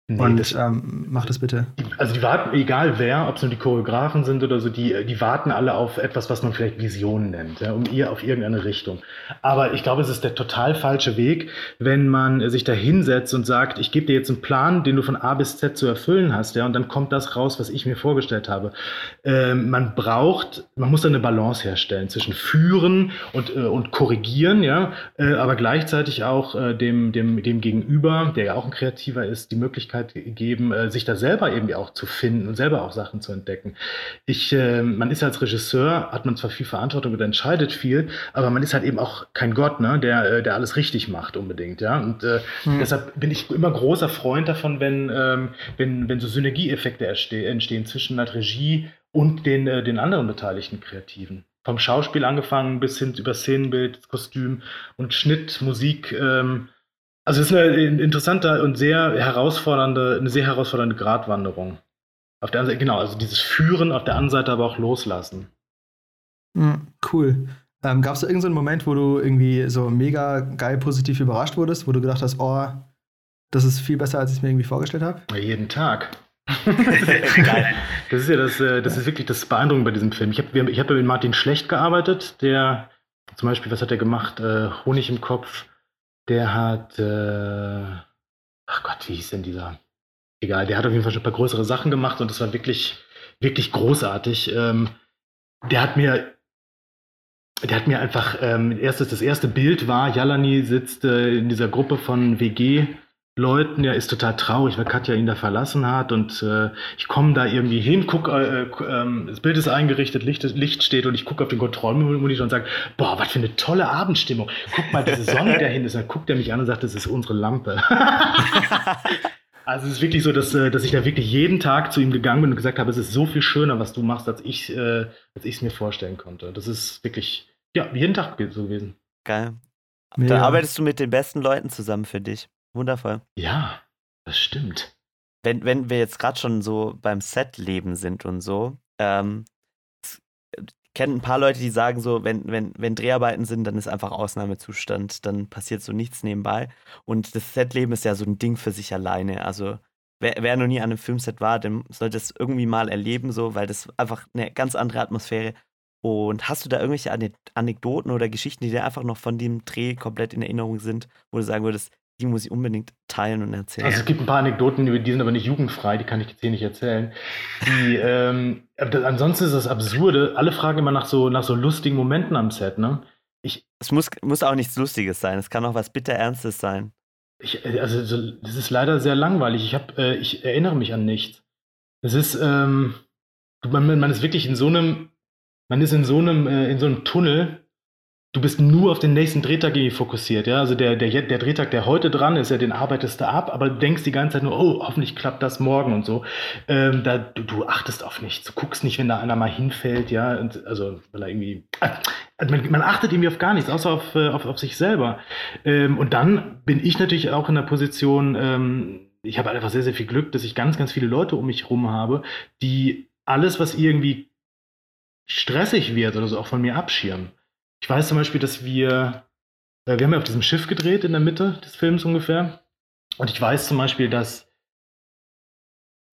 Nee, und das, ähm, mach das bitte. Also die warten, egal wer, ob es nur die Choreografen sind oder so, die, die warten alle auf etwas, was man vielleicht Vision nennt, ja, um ihr auf irgendeine Richtung. Aber ich glaube, es ist der total falsche Weg, wenn man sich da hinsetzt und sagt, ich gebe dir jetzt einen Plan, den du von A bis Z zu erfüllen hast, ja, und dann kommt das raus, was ich mir vorgestellt habe. Ähm, man braucht, man muss da eine Balance herstellen zwischen führen und, äh, und korrigieren, ja, äh, aber gleichzeitig auch äh, dem, dem, dem Gegenüber, der ja auch ein Kreativer ist, die Möglichkeit Möglichkeit geben, äh, sich da selber irgendwie auch zu finden und selber auch Sachen zu entdecken. Ich, äh, man ist als Regisseur, hat man zwar viel Verantwortung und entscheidet viel, aber man ist halt eben auch kein Gott, ne, der, äh, der alles richtig macht unbedingt, ja. Und äh, hm. deshalb bin ich immer großer Freund davon, wenn, ähm, wenn, wenn so Synergieeffekte entstehen zwischen der Regie und den, äh, den anderen beteiligten Kreativen vom Schauspiel angefangen bis hin über Szenenbild, Kostüm und Schnitt, Musik. Ähm, also es ist eine interessante und sehr herausfordernde, eine sehr herausfordernde Gratwanderung. Auf der Seite, genau, also dieses Führen, auf der anderen Seite aber auch loslassen. Mhm, cool. Ähm, Gab es da irgendeinen so Moment, wo du irgendwie so mega geil positiv überrascht wurdest, wo du gedacht hast, oh, das ist viel besser, als ich es mir irgendwie vorgestellt habe? Ja, jeden Tag. das ist ja das, äh, das ist wirklich das Beeindruckende bei diesem Film. Ich habe ich hab mit Martin Schlecht gearbeitet, der zum Beispiel, was hat er gemacht? Äh, Honig im Kopf, der hat, äh, ach Gott, wie hieß denn dieser? Egal, der hat auf jeden Fall schon ein paar größere Sachen gemacht und das war wirklich, wirklich großartig. Ähm, der hat mir, der hat mir einfach, ähm, erstes, das erste Bild war, Jalani sitzt äh, in dieser Gruppe von WG Leuten, ja, ist total traurig, weil Katja ihn da verlassen hat und äh, ich komme da irgendwie hin, guck, äh, äh, das Bild ist eingerichtet, Licht, Licht steht und ich gucke auf den Kontrollmonitor und sage, boah, was für eine tolle Abendstimmung. Guck mal, diese Sonne, die da hinten ist. Dann guckt er mich an und sagt, das ist unsere Lampe. also es ist wirklich so, dass, äh, dass ich da wirklich jeden Tag zu ihm gegangen bin und gesagt habe, es ist so viel schöner, was du machst, als ich äh, als ich es mir vorstellen konnte. Das ist wirklich, ja, jeden Tag so gewesen. Geil. Da arbeitest du mit den besten Leuten zusammen für dich. Wundervoll. Ja, das stimmt. Wenn, wenn wir jetzt gerade schon so beim Set-Leben sind und so, ähm, kenne ein paar Leute, die sagen so, wenn, wenn, wenn Dreharbeiten sind, dann ist einfach Ausnahmezustand, dann passiert so nichts nebenbei. Und das Setleben ist ja so ein Ding für sich alleine. Also wer, wer noch nie an einem Filmset war, dem sollte es irgendwie mal erleben, so, weil das einfach eine ganz andere Atmosphäre. Und hast du da irgendwelche Anekdoten oder Geschichten, die dir einfach noch von dem Dreh komplett in Erinnerung sind, wo du sagen würdest, die muss ich unbedingt teilen und erzählen. Also es gibt ein paar Anekdoten, die sind aber nicht jugendfrei, die kann ich jetzt hier nicht erzählen. Die, ähm, ansonsten ist das Absurde, alle fragen immer nach so, nach so lustigen Momenten am Set, ne? Ich, es muss, muss auch nichts Lustiges sein, es kann auch was bitter Ernstes sein. Ich, also das ist leider sehr langweilig. Ich, hab, äh, ich erinnere mich an nichts. Es ist, ähm, man, man ist wirklich in so einem, man ist in so einem, äh, in so einem Tunnel, du bist nur auf den nächsten Drehtag irgendwie fokussiert, ja. Also der, der, der Drehtag, der heute dran ist, ja, den arbeitest du ab, aber denkst die ganze Zeit nur, oh, hoffentlich klappt das morgen und so. Ähm, da, du, du, achtest auf nichts. Du guckst nicht, wenn da einer mal hinfällt, ja. Und, also, weil er irgendwie. Äh, man, man, achtet irgendwie auf gar nichts, außer auf, äh, auf, auf sich selber. Ähm, und dann bin ich natürlich auch in der Position, ähm, ich habe einfach sehr, sehr viel Glück, dass ich ganz, ganz viele Leute um mich herum habe, die alles, was irgendwie stressig wird oder so, auch von mir abschirmen. Ich weiß zum Beispiel, dass wir, äh, wir haben ja auf diesem Schiff gedreht in der Mitte des Films ungefähr. Und ich weiß zum Beispiel, dass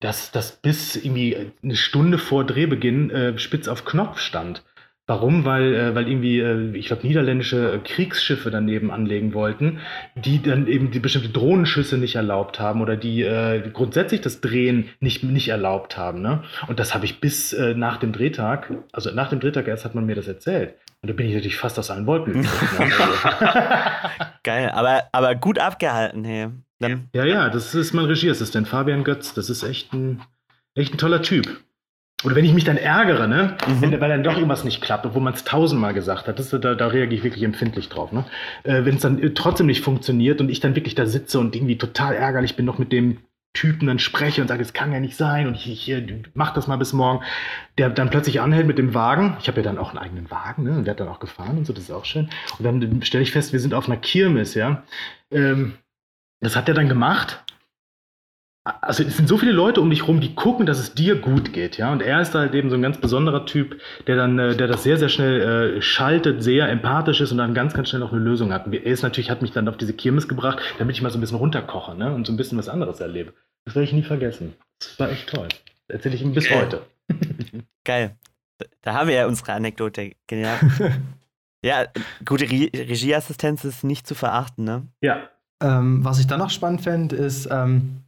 dass das bis irgendwie eine Stunde vor Drehbeginn äh, spitz auf Knopf stand. Warum? Weil, äh, weil irgendwie, äh, ich glaube, niederländische Kriegsschiffe daneben anlegen wollten, die dann eben die bestimmte Drohnenschüsse nicht erlaubt haben oder die äh, grundsätzlich das Drehen nicht, nicht erlaubt haben. Ne? Und das habe ich bis äh, nach dem Drehtag, also nach dem Drehtag erst hat man mir das erzählt. Und da bin ich natürlich fast aus allen Wolken gekommen. Geil, aber, aber gut abgehalten, hey. Dann ja, ja, das ist mein Regieassistent, Fabian Götz. Das ist echt ein, echt ein toller Typ. Oder wenn ich mich dann ärgere, ne? Mhm. Wenn, weil dann doch irgendwas nicht klappt, obwohl man es tausendmal gesagt hat, das, da, da reagiere ich wirklich empfindlich drauf. Ne? Äh, wenn es dann äh, trotzdem nicht funktioniert und ich dann wirklich da sitze und irgendwie total ärgerlich bin, noch mit dem Typen dann spreche und sage, es kann ja nicht sein und ich, ich, mach das mal bis morgen, der dann plötzlich anhält mit dem Wagen. Ich habe ja dann auch einen eigenen Wagen, ne? Und der hat dann auch gefahren und so, das ist auch schön. Und dann stelle ich fest, wir sind auf einer Kirmes, ja. Ähm, das hat er dann gemacht. Also es sind so viele Leute um dich rum, die gucken, dass es dir gut geht, ja. Und er ist halt eben so ein ganz besonderer Typ, der dann, äh, der das sehr, sehr schnell äh, schaltet, sehr empathisch ist und dann ganz, ganz schnell auch eine Lösung hat. Und er ist natürlich, hat mich dann auf diese Kirmes gebracht, damit ich mal so ein bisschen runterkoche, ne? Und so ein bisschen was anderes erlebe. Das werde ich nie vergessen. Das war echt toll. Das erzähle ich ihm bis heute. Geil. Da haben wir ja unsere Anekdote. Genial. ja, gute Re Regieassistenz ist nicht zu verachten, ne? Ja. Ähm, was ich dann noch spannend fände, ist, ähm,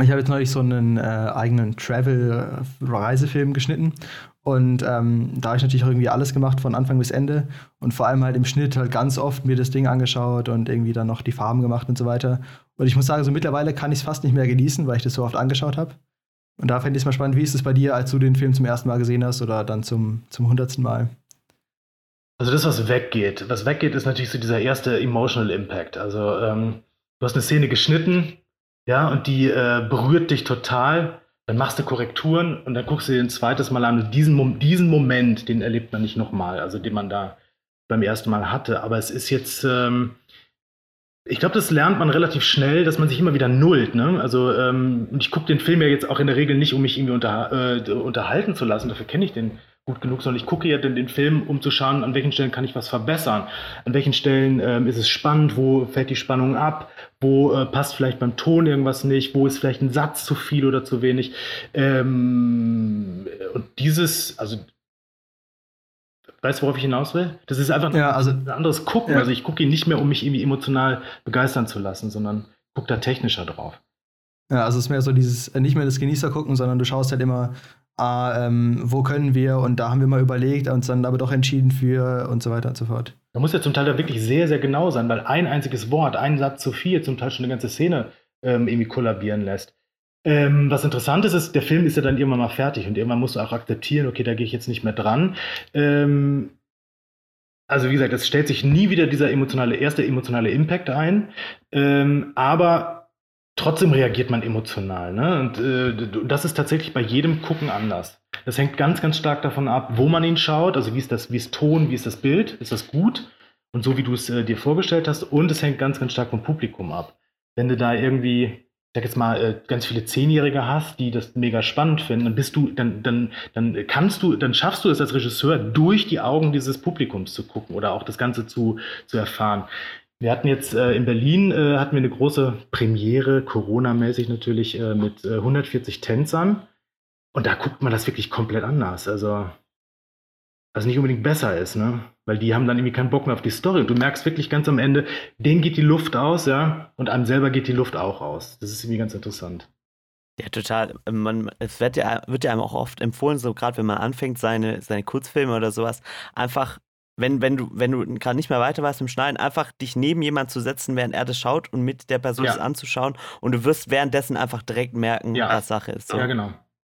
ich habe jetzt neulich so einen äh, eigenen Travel-Reisefilm geschnitten. Und ähm, da habe ich natürlich auch irgendwie alles gemacht von Anfang bis Ende und vor allem halt im Schnitt halt ganz oft mir das Ding angeschaut und irgendwie dann noch die Farben gemacht und so weiter. Und ich muss sagen, so mittlerweile kann ich es fast nicht mehr genießen, weil ich das so oft angeschaut habe. Und da fände ich es mal spannend, wie ist es bei dir, als du den Film zum ersten Mal gesehen hast oder dann zum, zum hundertsten Mal? Also das, was weggeht. Was weggeht, ist natürlich so dieser erste Emotional Impact. Also ähm, du hast eine Szene geschnitten, ja, und die äh, berührt dich total. Dann machst du Korrekturen und dann guckst du dir ein zweites Mal an. Und diesen, diesen Moment, den erlebt man nicht nochmal, also den man da beim ersten Mal hatte. Aber es ist jetzt, ähm, ich glaube, das lernt man relativ schnell, dass man sich immer wieder nullt. Ne? Also ähm, ich gucke den Film ja jetzt auch in der Regel nicht, um mich irgendwie unter, äh, unterhalten zu lassen. Dafür kenne ich den gut genug, sondern ich gucke ja den, den Film, um zu schauen, an welchen Stellen kann ich was verbessern. An welchen Stellen ähm, ist es spannend, wo fällt die Spannung ab, wo äh, passt vielleicht beim Ton irgendwas nicht, wo ist vielleicht ein Satz zu viel oder zu wenig. Ähm, und dieses, also Weißt du, worauf ich hinaus will? Das ist einfach ja, also, ein anderes Gucken. Ja. Also ich gucke ihn nicht mehr, um mich irgendwie emotional begeistern zu lassen, sondern gucke da technischer drauf. Ja, also es ist mehr so dieses, äh, nicht mehr das Genießer gucken, sondern du schaust halt immer, ah, ähm, wo können wir und da haben wir mal überlegt, uns dann aber doch entschieden für und so weiter und so fort. Man muss ja zum Teil da wirklich sehr, sehr genau sein, weil ein einziges Wort, ein Satz zu viel, zum Teil schon eine ganze Szene ähm, irgendwie kollabieren lässt. Ähm, was interessant ist, ist, der Film ist ja dann irgendwann mal fertig und irgendwann musst du auch akzeptieren, okay, da gehe ich jetzt nicht mehr dran. Ähm, also wie gesagt, es stellt sich nie wieder dieser emotionale, erste emotionale Impact ein, ähm, aber trotzdem reagiert man emotional. Ne? Und äh, das ist tatsächlich bei jedem Gucken anders. Das hängt ganz, ganz stark davon ab, wo man ihn schaut, also wie ist das, wie ist Ton, wie ist das Bild, ist das gut und so wie du es äh, dir vorgestellt hast und es hängt ganz, ganz stark vom Publikum ab. Wenn du da irgendwie ich sag jetzt mal, äh, ganz viele Zehnjährige hast, die das mega spannend finden, dann bist du, dann, dann, dann kannst du, dann schaffst du es als Regisseur, durch die Augen dieses Publikums zu gucken oder auch das Ganze zu, zu erfahren. Wir hatten jetzt äh, in Berlin äh, hatten wir eine große Premiere, Corona-mäßig natürlich, äh, mit 140 äh, Tänzern. Und da guckt man das wirklich komplett anders. Also, was nicht unbedingt besser ist, ne? Weil die haben dann irgendwie keinen Bock mehr auf die Story. Und du merkst wirklich ganz am Ende, denen geht die Luft aus, ja, und einem selber geht die Luft auch aus. Das ist irgendwie ganz interessant. Ja, total. Man, es wird ja, wird ja einem auch oft empfohlen, so gerade wenn man anfängt, seine, seine Kurzfilme oder sowas, einfach, wenn, wenn du, wenn du gerade nicht mehr weiter weißt im Schneiden, einfach dich neben jemand zu setzen, während er das schaut und mit der Person ja. das anzuschauen und du wirst währenddessen einfach direkt merken, ja. was Sache ist. So. Ja, genau.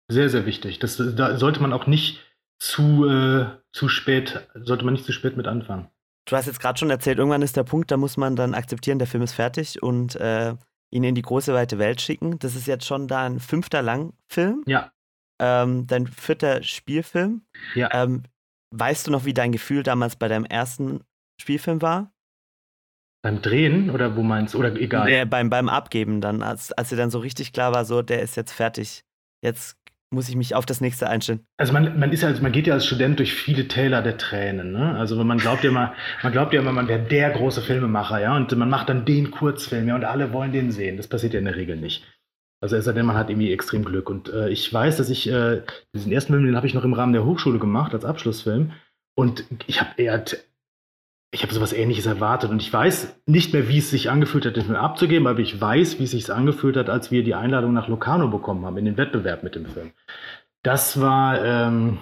Sehr, sehr wichtig. Das, da sollte man auch nicht zu, äh, zu spät, sollte man nicht zu spät mit anfangen. Du hast jetzt gerade schon erzählt, irgendwann ist der Punkt, da muss man dann akzeptieren, der Film ist fertig und äh, ihn in die große weite Welt schicken. Das ist jetzt schon dein fünfter Langfilm. Ja. Ähm, dein vierter Spielfilm. Ja. Ähm, weißt du noch, wie dein Gefühl damals bei deinem ersten Spielfilm war? Beim Drehen oder wo meinst du? Oder egal? Äh, beim, beim Abgeben dann, als, als dir dann so richtig klar war, so, der ist jetzt fertig. Jetzt muss ich mich auf das nächste einstellen. Also man, man ist ja, also man geht ja als Student durch viele Täler der Tränen. Ne? Also man glaubt ja immer, man glaubt ja immer, man wäre der große Filmemacher, ja, und man macht dann den Kurzfilm, ja, und alle wollen den sehen. Das passiert ja in der Regel nicht. Also es sei denn, man hat irgendwie extrem Glück. Und äh, ich weiß, dass ich äh, diesen ersten Film, den habe ich noch im Rahmen der Hochschule gemacht als Abschlussfilm. Und ich habe eher ich habe sowas ähnliches erwartet und ich weiß nicht mehr, wie es sich angefühlt hat, den Film abzugeben, aber ich weiß, wie es sich angefühlt hat, als wir die Einladung nach Locarno bekommen haben, in den Wettbewerb mit dem Film. Das war, ähm,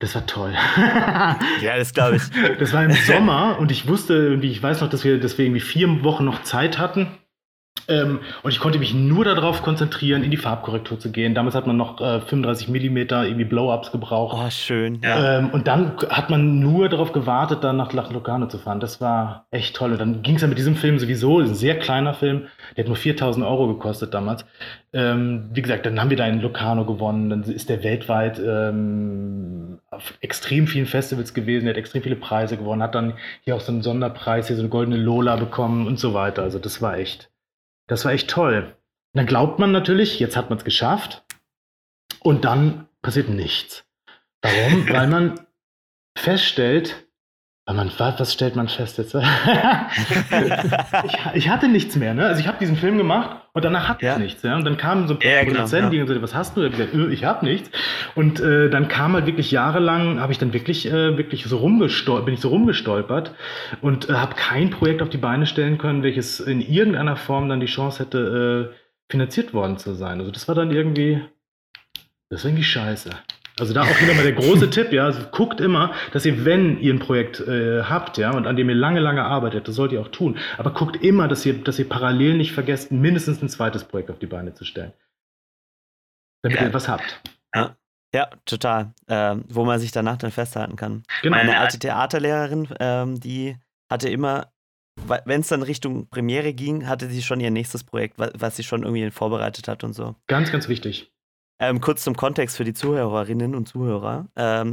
das war toll. ja, das glaube ich. Das war im Sommer und ich wusste irgendwie, ich weiß noch, dass wir, dass wir irgendwie vier Wochen noch Zeit hatten ähm, und ich konnte mich nur darauf konzentrieren, in die Farbkorrektur zu gehen. Damals hat man noch äh, 35 mm irgendwie Blow-ups gebraucht. Oh, schön. Ja. Ähm, und dann hat man nur darauf gewartet, dann nach Locarno zu fahren. Das war echt toll. Und dann ging es ja mit diesem Film sowieso, ein sehr kleiner Film, der hat nur 4000 Euro gekostet damals. Ähm, wie gesagt, dann haben wir da in Locarno gewonnen. Dann ist der weltweit ähm, auf extrem vielen Festivals gewesen. Der hat extrem viele Preise gewonnen. Hat dann hier auch so einen Sonderpreis, hier so eine goldene Lola bekommen und so weiter. Also das war echt das war echt toll. Und dann glaubt man natürlich, jetzt hat man es geschafft. Und dann passiert nichts. Warum? Weil man feststellt, weil man, was stellt man fest jetzt? ich, ich, hatte nichts mehr, ne? Also ich habe diesen Film gemacht und danach hatte ja. ich nichts, ja. Und dann kamen so ein paar ja, genau, Produzenten, ja. die gesagt, was hast du? Ich gesagt, äh, ich habe nichts. Und äh, dann kam halt wirklich jahrelang, habe ich dann wirklich, äh, wirklich so rumgestolpert, bin ich so rumgestolpert und äh, habe kein Projekt auf die Beine stellen können, welches in irgendeiner Form dann die Chance hätte, äh, finanziert worden zu sein. Also das war dann irgendwie, das war irgendwie scheiße. Also da auch wieder mal der große Tipp, ja, also guckt immer, dass ihr, wenn ihr ein Projekt äh, habt, ja, und an dem ihr lange, lange arbeitet, das sollt ihr auch tun, aber guckt immer, dass ihr, dass ihr parallel nicht vergesst, mindestens ein zweites Projekt auf die Beine zu stellen. Damit ja. ihr was habt. Ja. Ja, total. Ähm, wo man sich danach dann festhalten kann. Genau. Meine alte Theaterlehrerin, ähm, die hatte immer, wenn es dann Richtung Premiere ging, hatte sie schon ihr nächstes Projekt, was, was sie schon irgendwie vorbereitet hat und so. Ganz, ganz wichtig. Ähm, kurz zum Kontext für die Zuhörerinnen und Zuhörer. Ähm,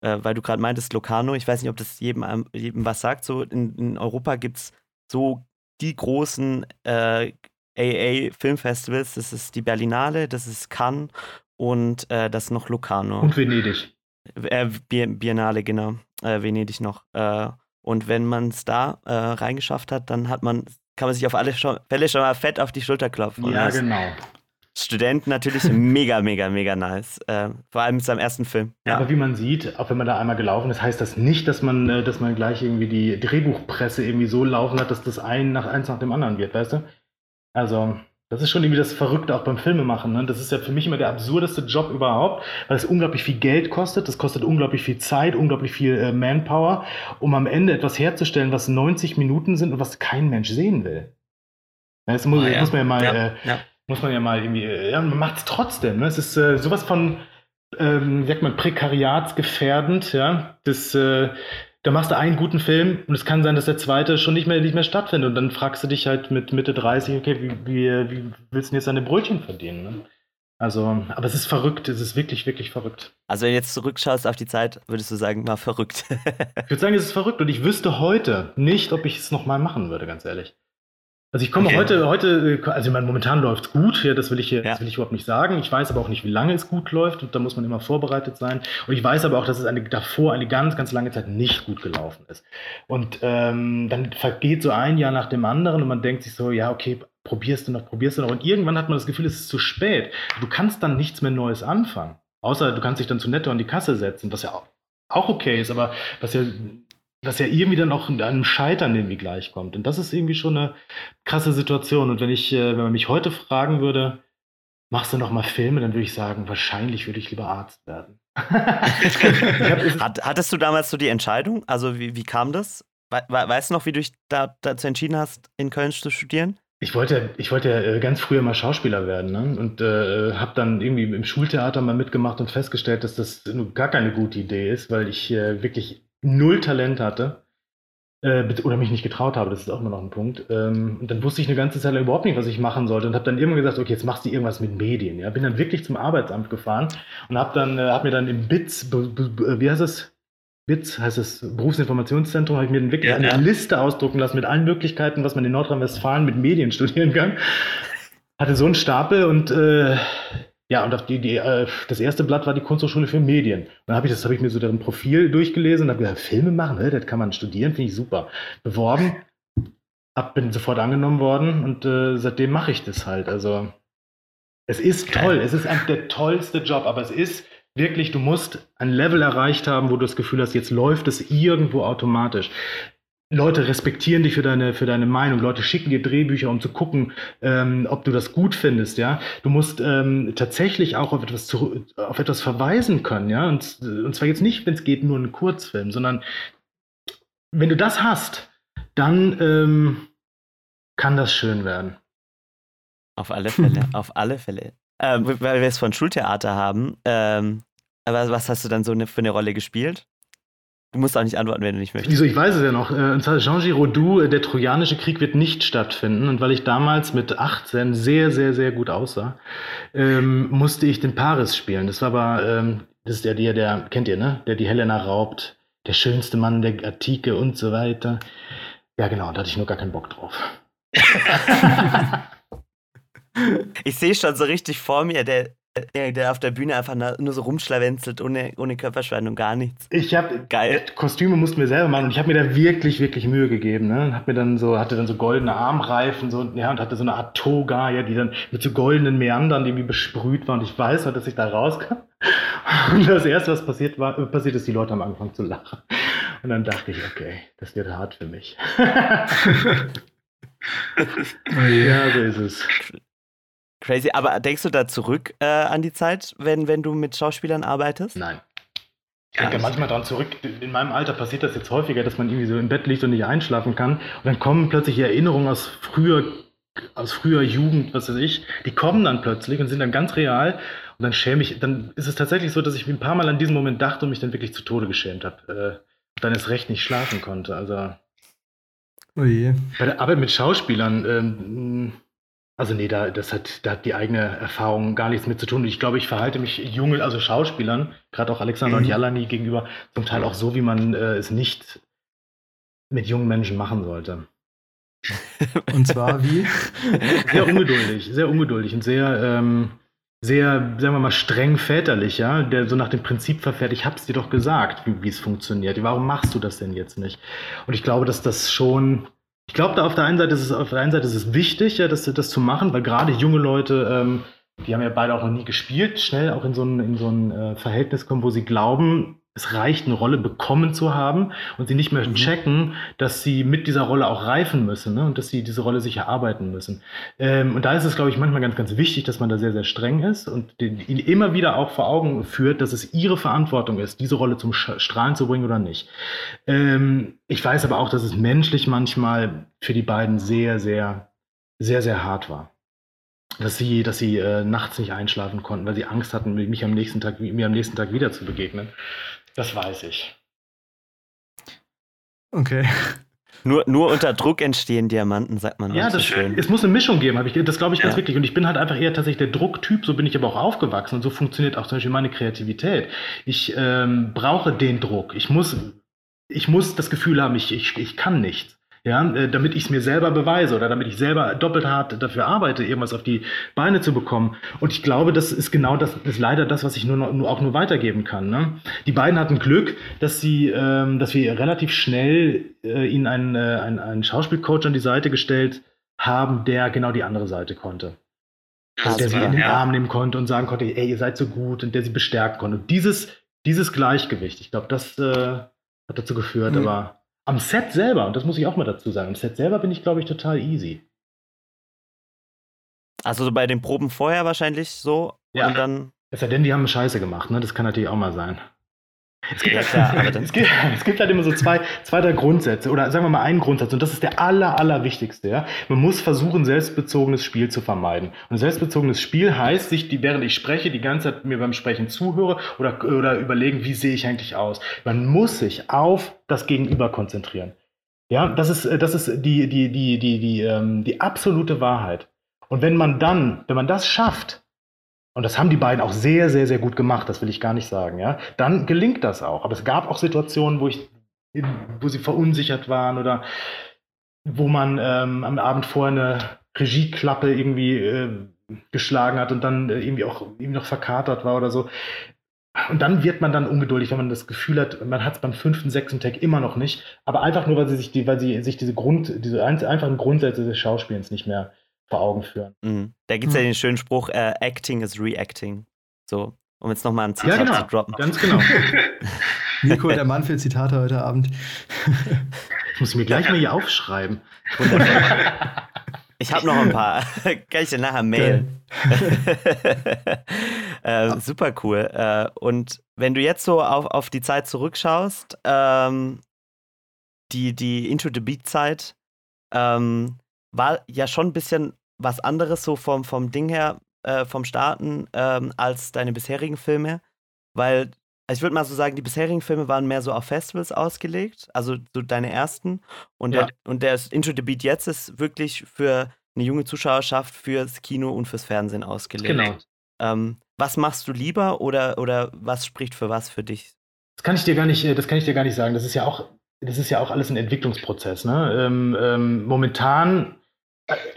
äh, weil du gerade meintest, Locarno, ich weiß nicht, ob das jedem, jedem was sagt. So in, in Europa gibt es so die großen äh, AA-Filmfestivals. Das ist die Berlinale, das ist Cannes und äh, das ist noch Locarno. Und Venedig. Äh, Biennale, genau. Äh, Venedig noch. Äh, und wenn man es da äh, reingeschafft hat, dann hat man, kann man sich auf alle Fälle schon mal fett auf die Schulter klopfen. Ja, genau. Studenten natürlich mega, mega, mega nice. Äh, vor allem mit seinem ersten Film. Ja. Aber wie man sieht, auch wenn man da einmal gelaufen ist, heißt das nicht, dass man, äh, dass man gleich irgendwie die Drehbuchpresse irgendwie so laufen hat, dass das ein nach eins nach dem anderen wird, weißt du? Also, das ist schon irgendwie das Verrückte auch beim Filmemachen. Ne? Das ist ja für mich immer der absurdeste Job überhaupt, weil es unglaublich viel Geld kostet, das kostet unglaublich viel Zeit, unglaublich viel äh, Manpower, um am Ende etwas herzustellen, was 90 Minuten sind und was kein Mensch sehen will. Das muss, oh, ja. muss man ja mal, ja. Äh, ja. Muss man ja mal irgendwie, äh, ja, man macht es trotzdem. Ne? Es ist äh, sowas von, ähm, sagt man, prekariatsgefährdend, ja. Das, äh, da machst du einen guten Film und es kann sein, dass der zweite schon nicht mehr, nicht mehr stattfindet. Und dann fragst du dich halt mit Mitte 30, okay, wie, wie, wie willst du jetzt deine Brötchen verdienen? Ne? Also, aber es ist verrückt, es ist wirklich, wirklich verrückt. Also, wenn du jetzt zurückschaust auf die Zeit, würdest du sagen, war verrückt. ich würde sagen, es ist verrückt und ich wüsste heute nicht, ob ich es nochmal machen würde, ganz ehrlich. Also ich komme okay. heute, heute, also ich meine, momentan läuft es gut, ja, das will ich hier, ja. das will ich überhaupt nicht sagen. Ich weiß aber auch nicht, wie lange es gut läuft und da muss man immer vorbereitet sein. Und ich weiß aber auch, dass es eine, davor eine ganz, ganz lange Zeit nicht gut gelaufen ist. Und ähm, dann vergeht so ein Jahr nach dem anderen und man denkt sich so, ja, okay, probierst du noch, probierst du noch. Und irgendwann hat man das Gefühl, es ist zu spät. Du kannst dann nichts mehr Neues anfangen. Außer du kannst dich dann zu netto an die Kasse setzen, was ja auch okay ist, aber was ja dass ja irgendwie dann auch einem Scheitern irgendwie gleichkommt. Und das ist irgendwie schon eine krasse Situation. Und wenn ich, äh, wenn man mich heute fragen würde, machst du noch mal Filme, dann würde ich sagen, wahrscheinlich würde ich lieber Arzt werden. hab, Hattest du damals so die Entscheidung? Also wie, wie kam das? We weißt du noch, wie du dich da, dazu entschieden hast, in Köln zu studieren? Ich wollte, ich wollte ja äh, ganz früher mal Schauspieler werden ne? und äh, habe dann irgendwie im Schultheater mal mitgemacht und festgestellt, dass das gar keine gute Idee ist, weil ich äh, wirklich null Talent hatte äh, oder mich nicht getraut habe, das ist auch immer noch ein Punkt. Ähm, und dann wusste ich eine ganze Zeit lang überhaupt nicht, was ich machen sollte und habe dann irgendwann gesagt, okay, jetzt machst du irgendwas mit Medien. Ja, bin dann wirklich zum Arbeitsamt gefahren und habe dann, äh, habe mir dann im BITS, wie heißt es? BITS heißt es Berufsinformationszentrum, habe ich mir dann wirklich ja, eine ja. Liste ausdrucken lassen mit allen Möglichkeiten, was man in Nordrhein-Westfalen mit Medien studieren kann. Hatte so einen Stapel und äh, ja, und die, die, äh, das erste Blatt war die Kunsthochschule für Medien. Und dann habe ich das habe ich mir so deren Profil durchgelesen und habe gesagt, Filme machen, ne? das kann man studieren, finde ich super. Beworben, hab, bin sofort angenommen worden und äh, seitdem mache ich das halt. Also es ist toll, es ist ein, der tollste Job, aber es ist wirklich, du musst ein Level erreicht haben, wo du das Gefühl hast, jetzt läuft es irgendwo automatisch. Leute respektieren dich für deine, für deine Meinung. Leute schicken dir Drehbücher, um zu gucken, ähm, ob du das gut findest, ja. Du musst ähm, tatsächlich auch auf etwas, zu, auf etwas verweisen können, ja. Und, und zwar jetzt nicht, wenn es geht, nur ein Kurzfilm, sondern wenn du das hast, dann ähm, kann das schön werden. Auf alle Fälle, auf alle Fälle. Ähm, weil wir es von Schultheater haben, ähm, aber was hast du dann so eine, für eine Rolle gespielt? Du musst auch nicht antworten, wenn du nicht möchtest. Wieso, ich weiß es ja noch. Äh, und zwar Jean Giraudoux, äh, der Trojanische Krieg wird nicht stattfinden. Und weil ich damals mit 18 sehr, sehr, sehr gut aussah, ähm, musste ich den Paris spielen. Das war aber, ähm, das ist der, der, der, kennt ihr, ne? Der die Helena raubt, der schönste Mann der Antike und so weiter. Ja, genau, da hatte ich nur gar keinen Bock drauf. ich sehe schon so richtig vor mir, der, der, der auf der Bühne einfach nur so rumschlawenzelt, ohne, ohne Körperspannung, gar nichts. Ich habe geil. Kostüme mussten wir selber machen und ich habe mir da wirklich, wirklich Mühe gegeben. Ne? Hab mir dann so, hatte dann so goldene Armreifen so, ja, und hatte so eine Art Toga, ja, die dann mit so goldenen Meandern, die wie besprüht waren. Und ich weiß halt, dass ich da rauskam. Und das erste, was passiert war, passiert ist, die Leute haben angefangen zu lachen. Und dann dachte ich, okay, das wird hart für mich. ja, so ist es. Crazy. Aber denkst du da zurück äh, an die Zeit, wenn, wenn du mit Schauspielern arbeitest? Nein. Ich denke manchmal daran zurück, in meinem Alter passiert das jetzt häufiger, dass man irgendwie so im Bett liegt und nicht einschlafen kann. Und dann kommen plötzlich Erinnerungen aus früher, aus früher Jugend, was weiß ich, die kommen dann plötzlich und sind dann ganz real. Und dann schäme ich, dann ist es tatsächlich so, dass ich ein paar Mal an diesen Moment dachte und mich dann wirklich zu Tode geschämt habe. Äh, und dann erst recht nicht schlafen konnte. Also. Oh je. Bei der Arbeit mit Schauspielern, ähm, also nee, da, das hat, da hat die eigene Erfahrung gar nichts mit zu tun. Ich glaube, ich verhalte mich jungen, also Schauspielern, gerade auch Alexander mhm. und Jalani gegenüber, zum Teil auch so, wie man äh, es nicht mit jungen Menschen machen sollte. und zwar wie? Sehr ungeduldig, sehr ungeduldig und sehr, ähm, sehr, sagen wir mal, streng väterlich, ja, der so nach dem Prinzip verfährt, ich hab's dir doch gesagt, wie, wie es funktioniert. Warum machst du das denn jetzt nicht? Und ich glaube, dass das schon ich glaube, da auf der einen Seite ist es, auf der einen Seite ist es wichtig, ja, das, das zu machen, weil gerade junge Leute, ähm, die haben ja beide auch noch nie gespielt, schnell auch in so ein, in so ein äh, Verhältnis kommen, wo sie glauben, es reicht, eine Rolle bekommen zu haben und sie nicht mehr mhm. checken, dass sie mit dieser Rolle auch reifen müssen ne? und dass sie diese Rolle sich erarbeiten müssen. Ähm, und da ist es, glaube ich, manchmal ganz, ganz wichtig, dass man da sehr, sehr streng ist und den, ihnen immer wieder auch vor Augen führt, dass es ihre Verantwortung ist, diese Rolle zum Strahlen zu bringen oder nicht. Ähm, ich weiß aber auch, dass es menschlich manchmal für die beiden sehr, sehr sehr, sehr hart war. Dass sie, dass sie äh, nachts nicht einschlafen konnten, weil sie Angst hatten, mich am nächsten Tag, mir am nächsten Tag wieder zu begegnen. Das weiß ich. Okay. Nur, nur unter Druck entstehen Diamanten, sagt man. Ja, das, schön. es muss eine Mischung geben, ich, das glaube ich ganz ja. wirklich. Und ich bin halt einfach eher tatsächlich der Drucktyp, so bin ich aber auch aufgewachsen und so funktioniert auch zum Beispiel meine Kreativität. Ich ähm, brauche den Druck. Ich muss, ich muss das Gefühl haben, ich, ich, ich kann nichts ja, äh, damit ich es mir selber beweise oder damit ich selber doppelt hart dafür arbeite, irgendwas auf die Beine zu bekommen. Und ich glaube, das ist genau das, ist leider das, was ich nur, noch, nur auch nur weitergeben kann. Ne? Die beiden hatten Glück, dass sie, ähm, dass wir relativ schnell äh, ihnen einen, äh, einen, einen Schauspielcoach an die Seite gestellt haben, der genau die andere Seite konnte. Also der sie in den ja. Arm nehmen konnte und sagen konnte, ey, ihr seid so gut und der sie bestärken konnte. Und dieses, dieses Gleichgewicht, ich glaube, das äh, hat dazu geführt, mhm. aber am Set selber, und das muss ich auch mal dazu sagen, am Set selber bin ich, glaube ich, total easy. Also so bei den Proben vorher wahrscheinlich so ja. und dann. Es sei denn, die haben Scheiße gemacht, ne? Das kann natürlich auch mal sein. Es gibt, ja, klar, es, gibt, es gibt, halt immer so zwei, zwei drei Grundsätze oder sagen wir mal einen Grundsatz und das ist der aller, allerwichtigste. Ja? Man muss versuchen, selbstbezogenes Spiel zu vermeiden. Und selbstbezogenes Spiel heißt, sich, die, während ich spreche, die ganze Zeit mir beim Sprechen zuhöre oder, oder überlegen, wie sehe ich eigentlich aus. Man muss sich auf das Gegenüber konzentrieren. Ja, das ist, das ist die, die, die, die, die, ähm, die absolute Wahrheit. Und wenn man dann, wenn man das schafft, und das haben die beiden auch sehr, sehr, sehr gut gemacht, das will ich gar nicht sagen, ja, dann gelingt das auch. Aber es gab auch Situationen, wo ich, wo sie verunsichert waren oder wo man ähm, am Abend vorher eine Regieklappe irgendwie äh, geschlagen hat und dann äh, irgendwie auch irgendwie noch verkatert war oder so. Und dann wird man dann ungeduldig, wenn man das Gefühl hat, man hat es beim fünften, sechsten Tag immer noch nicht. Aber einfach nur, weil sie sich die, weil sie sich diese Grund, diese einfachen Grundsätze des Schauspielens nicht mehr vor Augen führen. Mhm. Da gibt es mhm. ja den schönen Spruch, äh, Acting is Reacting. So, um jetzt nochmal ein Zitat ja, genau. zu droppen. Ganz genau. Nico, der Mann für Zitate heute Abend. ich muss mir gleich mal hier aufschreiben. Ich habe noch ein paar. Kann ich dir nachher mailen. äh, super cool. Äh, und wenn du jetzt so auf, auf die Zeit zurückschaust, ähm, die, die Into the Beat-Zeit, ähm, war ja schon ein bisschen was anderes so vom, vom Ding her, äh, vom Starten, ähm, als deine bisherigen Filme. Weil, also ich würde mal so sagen, die bisherigen Filme waren mehr so auf Festivals ausgelegt, also so deine ersten. Und, ja. der, und der Intro the Beat jetzt ist wirklich für eine junge Zuschauerschaft, fürs Kino und fürs Fernsehen ausgelegt. Genau. Ähm, was machst du lieber oder, oder was spricht für was für dich? Das kann ich dir gar nicht, äh, das kann ich dir gar nicht sagen. Das ist ja auch, das ist ja auch alles ein Entwicklungsprozess. Ne? Ähm, ähm, momentan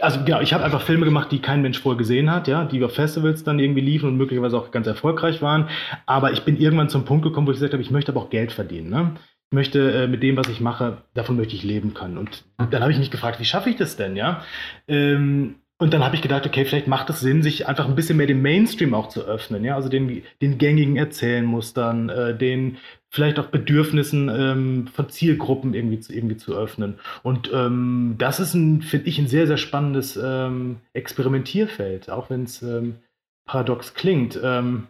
also genau, ich habe einfach Filme gemacht, die kein Mensch vorher gesehen hat, ja, die auf Festivals dann irgendwie liefen und möglicherweise auch ganz erfolgreich waren. Aber ich bin irgendwann zum Punkt gekommen, wo ich gesagt habe, ich möchte aber auch Geld verdienen. Ne? Ich möchte äh, mit dem, was ich mache, davon möchte ich leben können. Und dann habe ich mich gefragt, wie schaffe ich das denn, ja? Ähm, und dann habe ich gedacht, okay, vielleicht macht es Sinn, sich einfach ein bisschen mehr dem Mainstream auch zu öffnen, ja, also den, den gängigen Erzählmustern, äh, den vielleicht auch Bedürfnissen ähm, von Zielgruppen irgendwie zu, irgendwie zu öffnen. Und ähm, das ist, finde ich, ein sehr, sehr spannendes ähm, Experimentierfeld, auch wenn es ähm, paradox klingt. Ähm,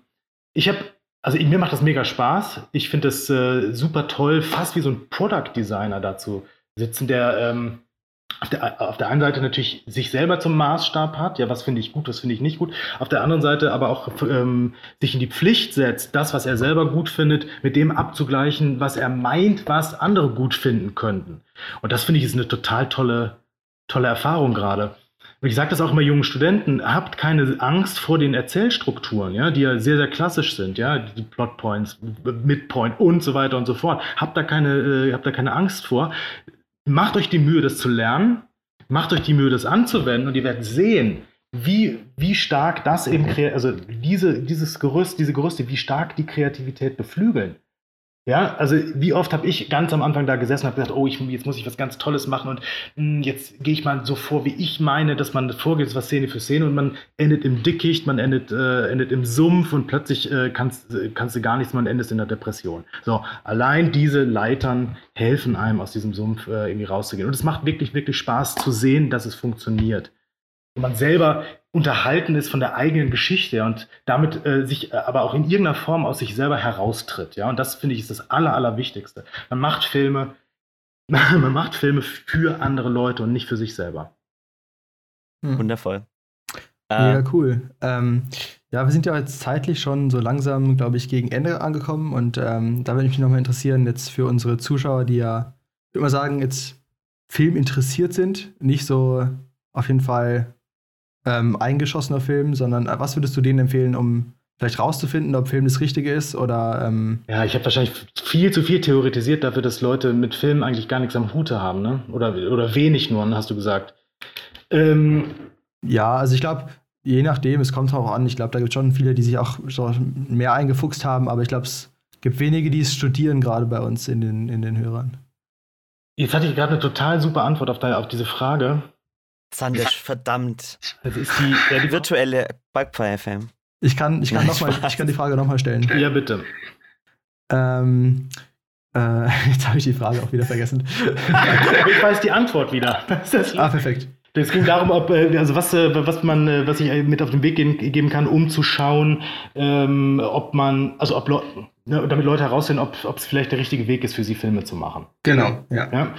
ich habe, also mir macht das mega Spaß. Ich finde es äh, super toll, fast wie so ein Product Designer dazu sitzen, der ähm, auf der, auf der einen Seite natürlich sich selber zum Maßstab hat, ja, was finde ich gut, was finde ich nicht gut. Auf der anderen Seite aber auch ähm, sich in die Pflicht setzt, das, was er selber gut findet, mit dem abzugleichen, was er meint, was andere gut finden könnten. Und das finde ich ist eine total tolle, tolle Erfahrung gerade. Und ich sage das auch immer jungen Studenten, habt keine Angst vor den Erzählstrukturen, ja, die ja sehr, sehr klassisch sind, ja, die Plotpoints, Midpoint und so weiter und so fort. Habt da keine, äh, habt da keine Angst vor macht euch die Mühe, das zu lernen, macht euch die Mühe, das anzuwenden und ihr werdet sehen, wie, wie stark das eben, also diese, dieses Gerüst, diese Gerüste, wie stark die Kreativität beflügeln. Ja, also wie oft habe ich ganz am Anfang da gesessen und habe gedacht, oh, ich, jetzt muss ich was ganz Tolles machen und mh, hm, jetzt gehe ich mal so vor, wie ich meine, dass man vorgeht, was Szene für Szene und man endet im Dickicht, man endet, äh, endet im Sumpf und plötzlich äh, kannst, kannst du gar nichts, man endet in der Depression. So, allein diese Leitern helfen einem aus diesem Sumpf äh, irgendwie rauszugehen. Und es macht wirklich, wirklich Spaß zu sehen, dass es funktioniert. Und man selber unterhalten ist von der eigenen Geschichte und damit äh, sich äh, aber auch in irgendeiner Form aus sich selber heraustritt. Ja? Und das finde ich ist das Aller, Allerwichtigste. Man macht Filme, man macht Filme für andere Leute und nicht für sich selber. Hm. Wundervoll. Mega äh, cool. Ähm, ja, wir sind ja jetzt zeitlich schon so langsam, glaube ich, gegen Ende angekommen. Und ähm, da würde mich nochmal interessieren, jetzt für unsere Zuschauer, die ja, ich würde mal sagen, jetzt Film interessiert sind, nicht so auf jeden Fall ähm, eingeschossener Film, sondern äh, was würdest du denen empfehlen, um vielleicht rauszufinden, ob Film das Richtige ist oder. Ähm ja, ich habe wahrscheinlich viel zu viel theoretisiert dafür, dass Leute mit Filmen eigentlich gar nichts am Hute haben, ne? Oder, oder wenig nur, hast du gesagt. Ähm, ja, also ich glaube, je nachdem, es kommt auch an. Ich glaube, da gibt es schon viele, die sich auch mehr eingefuchst haben, aber ich glaube, es gibt wenige, die es studieren, gerade bei uns in den, in den Hörern. Jetzt hatte ich gerade eine total super Antwort auf, deine, auf diese Frage. Sandisch, verdammt. Das ist die, ja, die virtuelle Bugfire-FM. Ich kann, ich kann, noch mal, ich kann die Frage nochmal stellen. Ja, bitte. Ähm, äh, jetzt habe ich die Frage auch wieder vergessen. ich weiß die Antwort wieder. ah, perfekt. Es ging darum, ob, äh, also was, äh, was man, äh, was ich mit auf den Weg geben, kann, um zu schauen, ähm, ob man, also ob Le ne, damit Leute herausfinden, ob es vielleicht der richtige Weg ist, für sie Filme zu machen. Genau, ja. ja?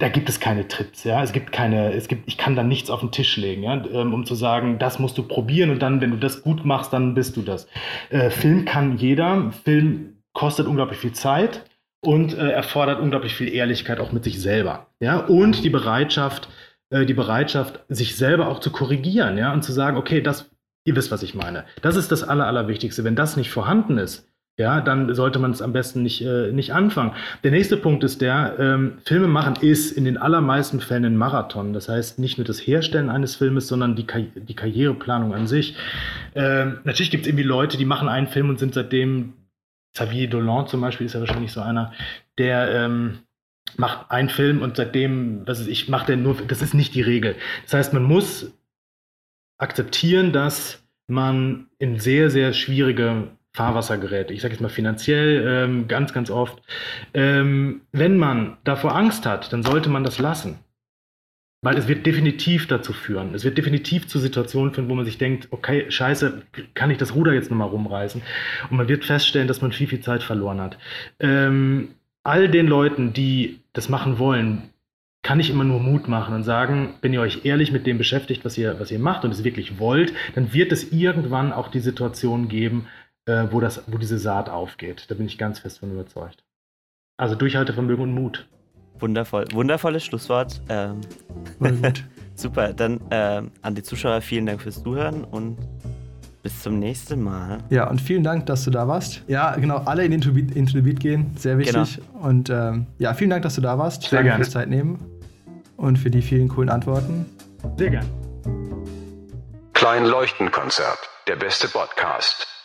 Da gibt es keine Trips, ja. Es gibt keine, es gibt, ich kann da nichts auf den Tisch legen, ja, ähm, um zu sagen, das musst du probieren und dann, wenn du das gut machst, dann bist du das. Äh, Film kann jeder. Film kostet unglaublich viel Zeit und äh, erfordert unglaublich viel Ehrlichkeit auch mit sich selber, ja. Und die Bereitschaft, äh, die Bereitschaft, sich selber auch zu korrigieren, ja, und zu sagen, okay, das, ihr wisst, was ich meine. Das ist das Aller, Allerwichtigste. Wenn das nicht vorhanden ist, ja, dann sollte man es am besten nicht, äh, nicht anfangen. Der nächste Punkt ist der, ähm, Filme machen ist in den allermeisten Fällen ein Marathon. Das heißt, nicht nur das Herstellen eines Filmes, sondern die, Ka die Karriereplanung an sich. Ähm, natürlich gibt es irgendwie Leute, die machen einen Film und sind seitdem, Xavier Dolan zum Beispiel ist ja wahrscheinlich so einer, der ähm, macht einen Film und seitdem, was ist ich, macht er nur, das ist nicht die Regel. Das heißt, man muss akzeptieren, dass man in sehr, sehr schwierige Fahrwasser gerät. Ich sage jetzt mal finanziell ähm, ganz, ganz oft. Ähm, wenn man davor Angst hat, dann sollte man das lassen. Weil es wird definitiv dazu führen. Es wird definitiv zu Situationen führen, wo man sich denkt, okay, scheiße, kann ich das Ruder jetzt nochmal rumreißen? Und man wird feststellen, dass man viel, viel Zeit verloren hat. Ähm, all den Leuten, die das machen wollen, kann ich immer nur Mut machen und sagen, wenn ihr euch ehrlich mit dem beschäftigt, was ihr, was ihr macht und es wirklich wollt, dann wird es irgendwann auch die Situation geben, äh, wo, das, wo diese Saat aufgeht. Da bin ich ganz fest von überzeugt. Also Durchhaltevermögen und Mut. Wundervoll. Wundervolles Schlusswort. Ähm, super. Dann ähm, an die Zuschauer vielen Dank fürs Zuhören und bis zum nächsten Mal. Ja, und vielen Dank, dass du da warst. Ja, genau, alle in Into, Beat, into the Beat gehen, sehr wichtig. Genau. Und ähm, ja, vielen Dank, dass du da warst. Sehr gerne. Fürs Zeit nehmen und für die vielen coolen Antworten. Sehr gerne. Klein Leuchtenkonzert, der beste Podcast.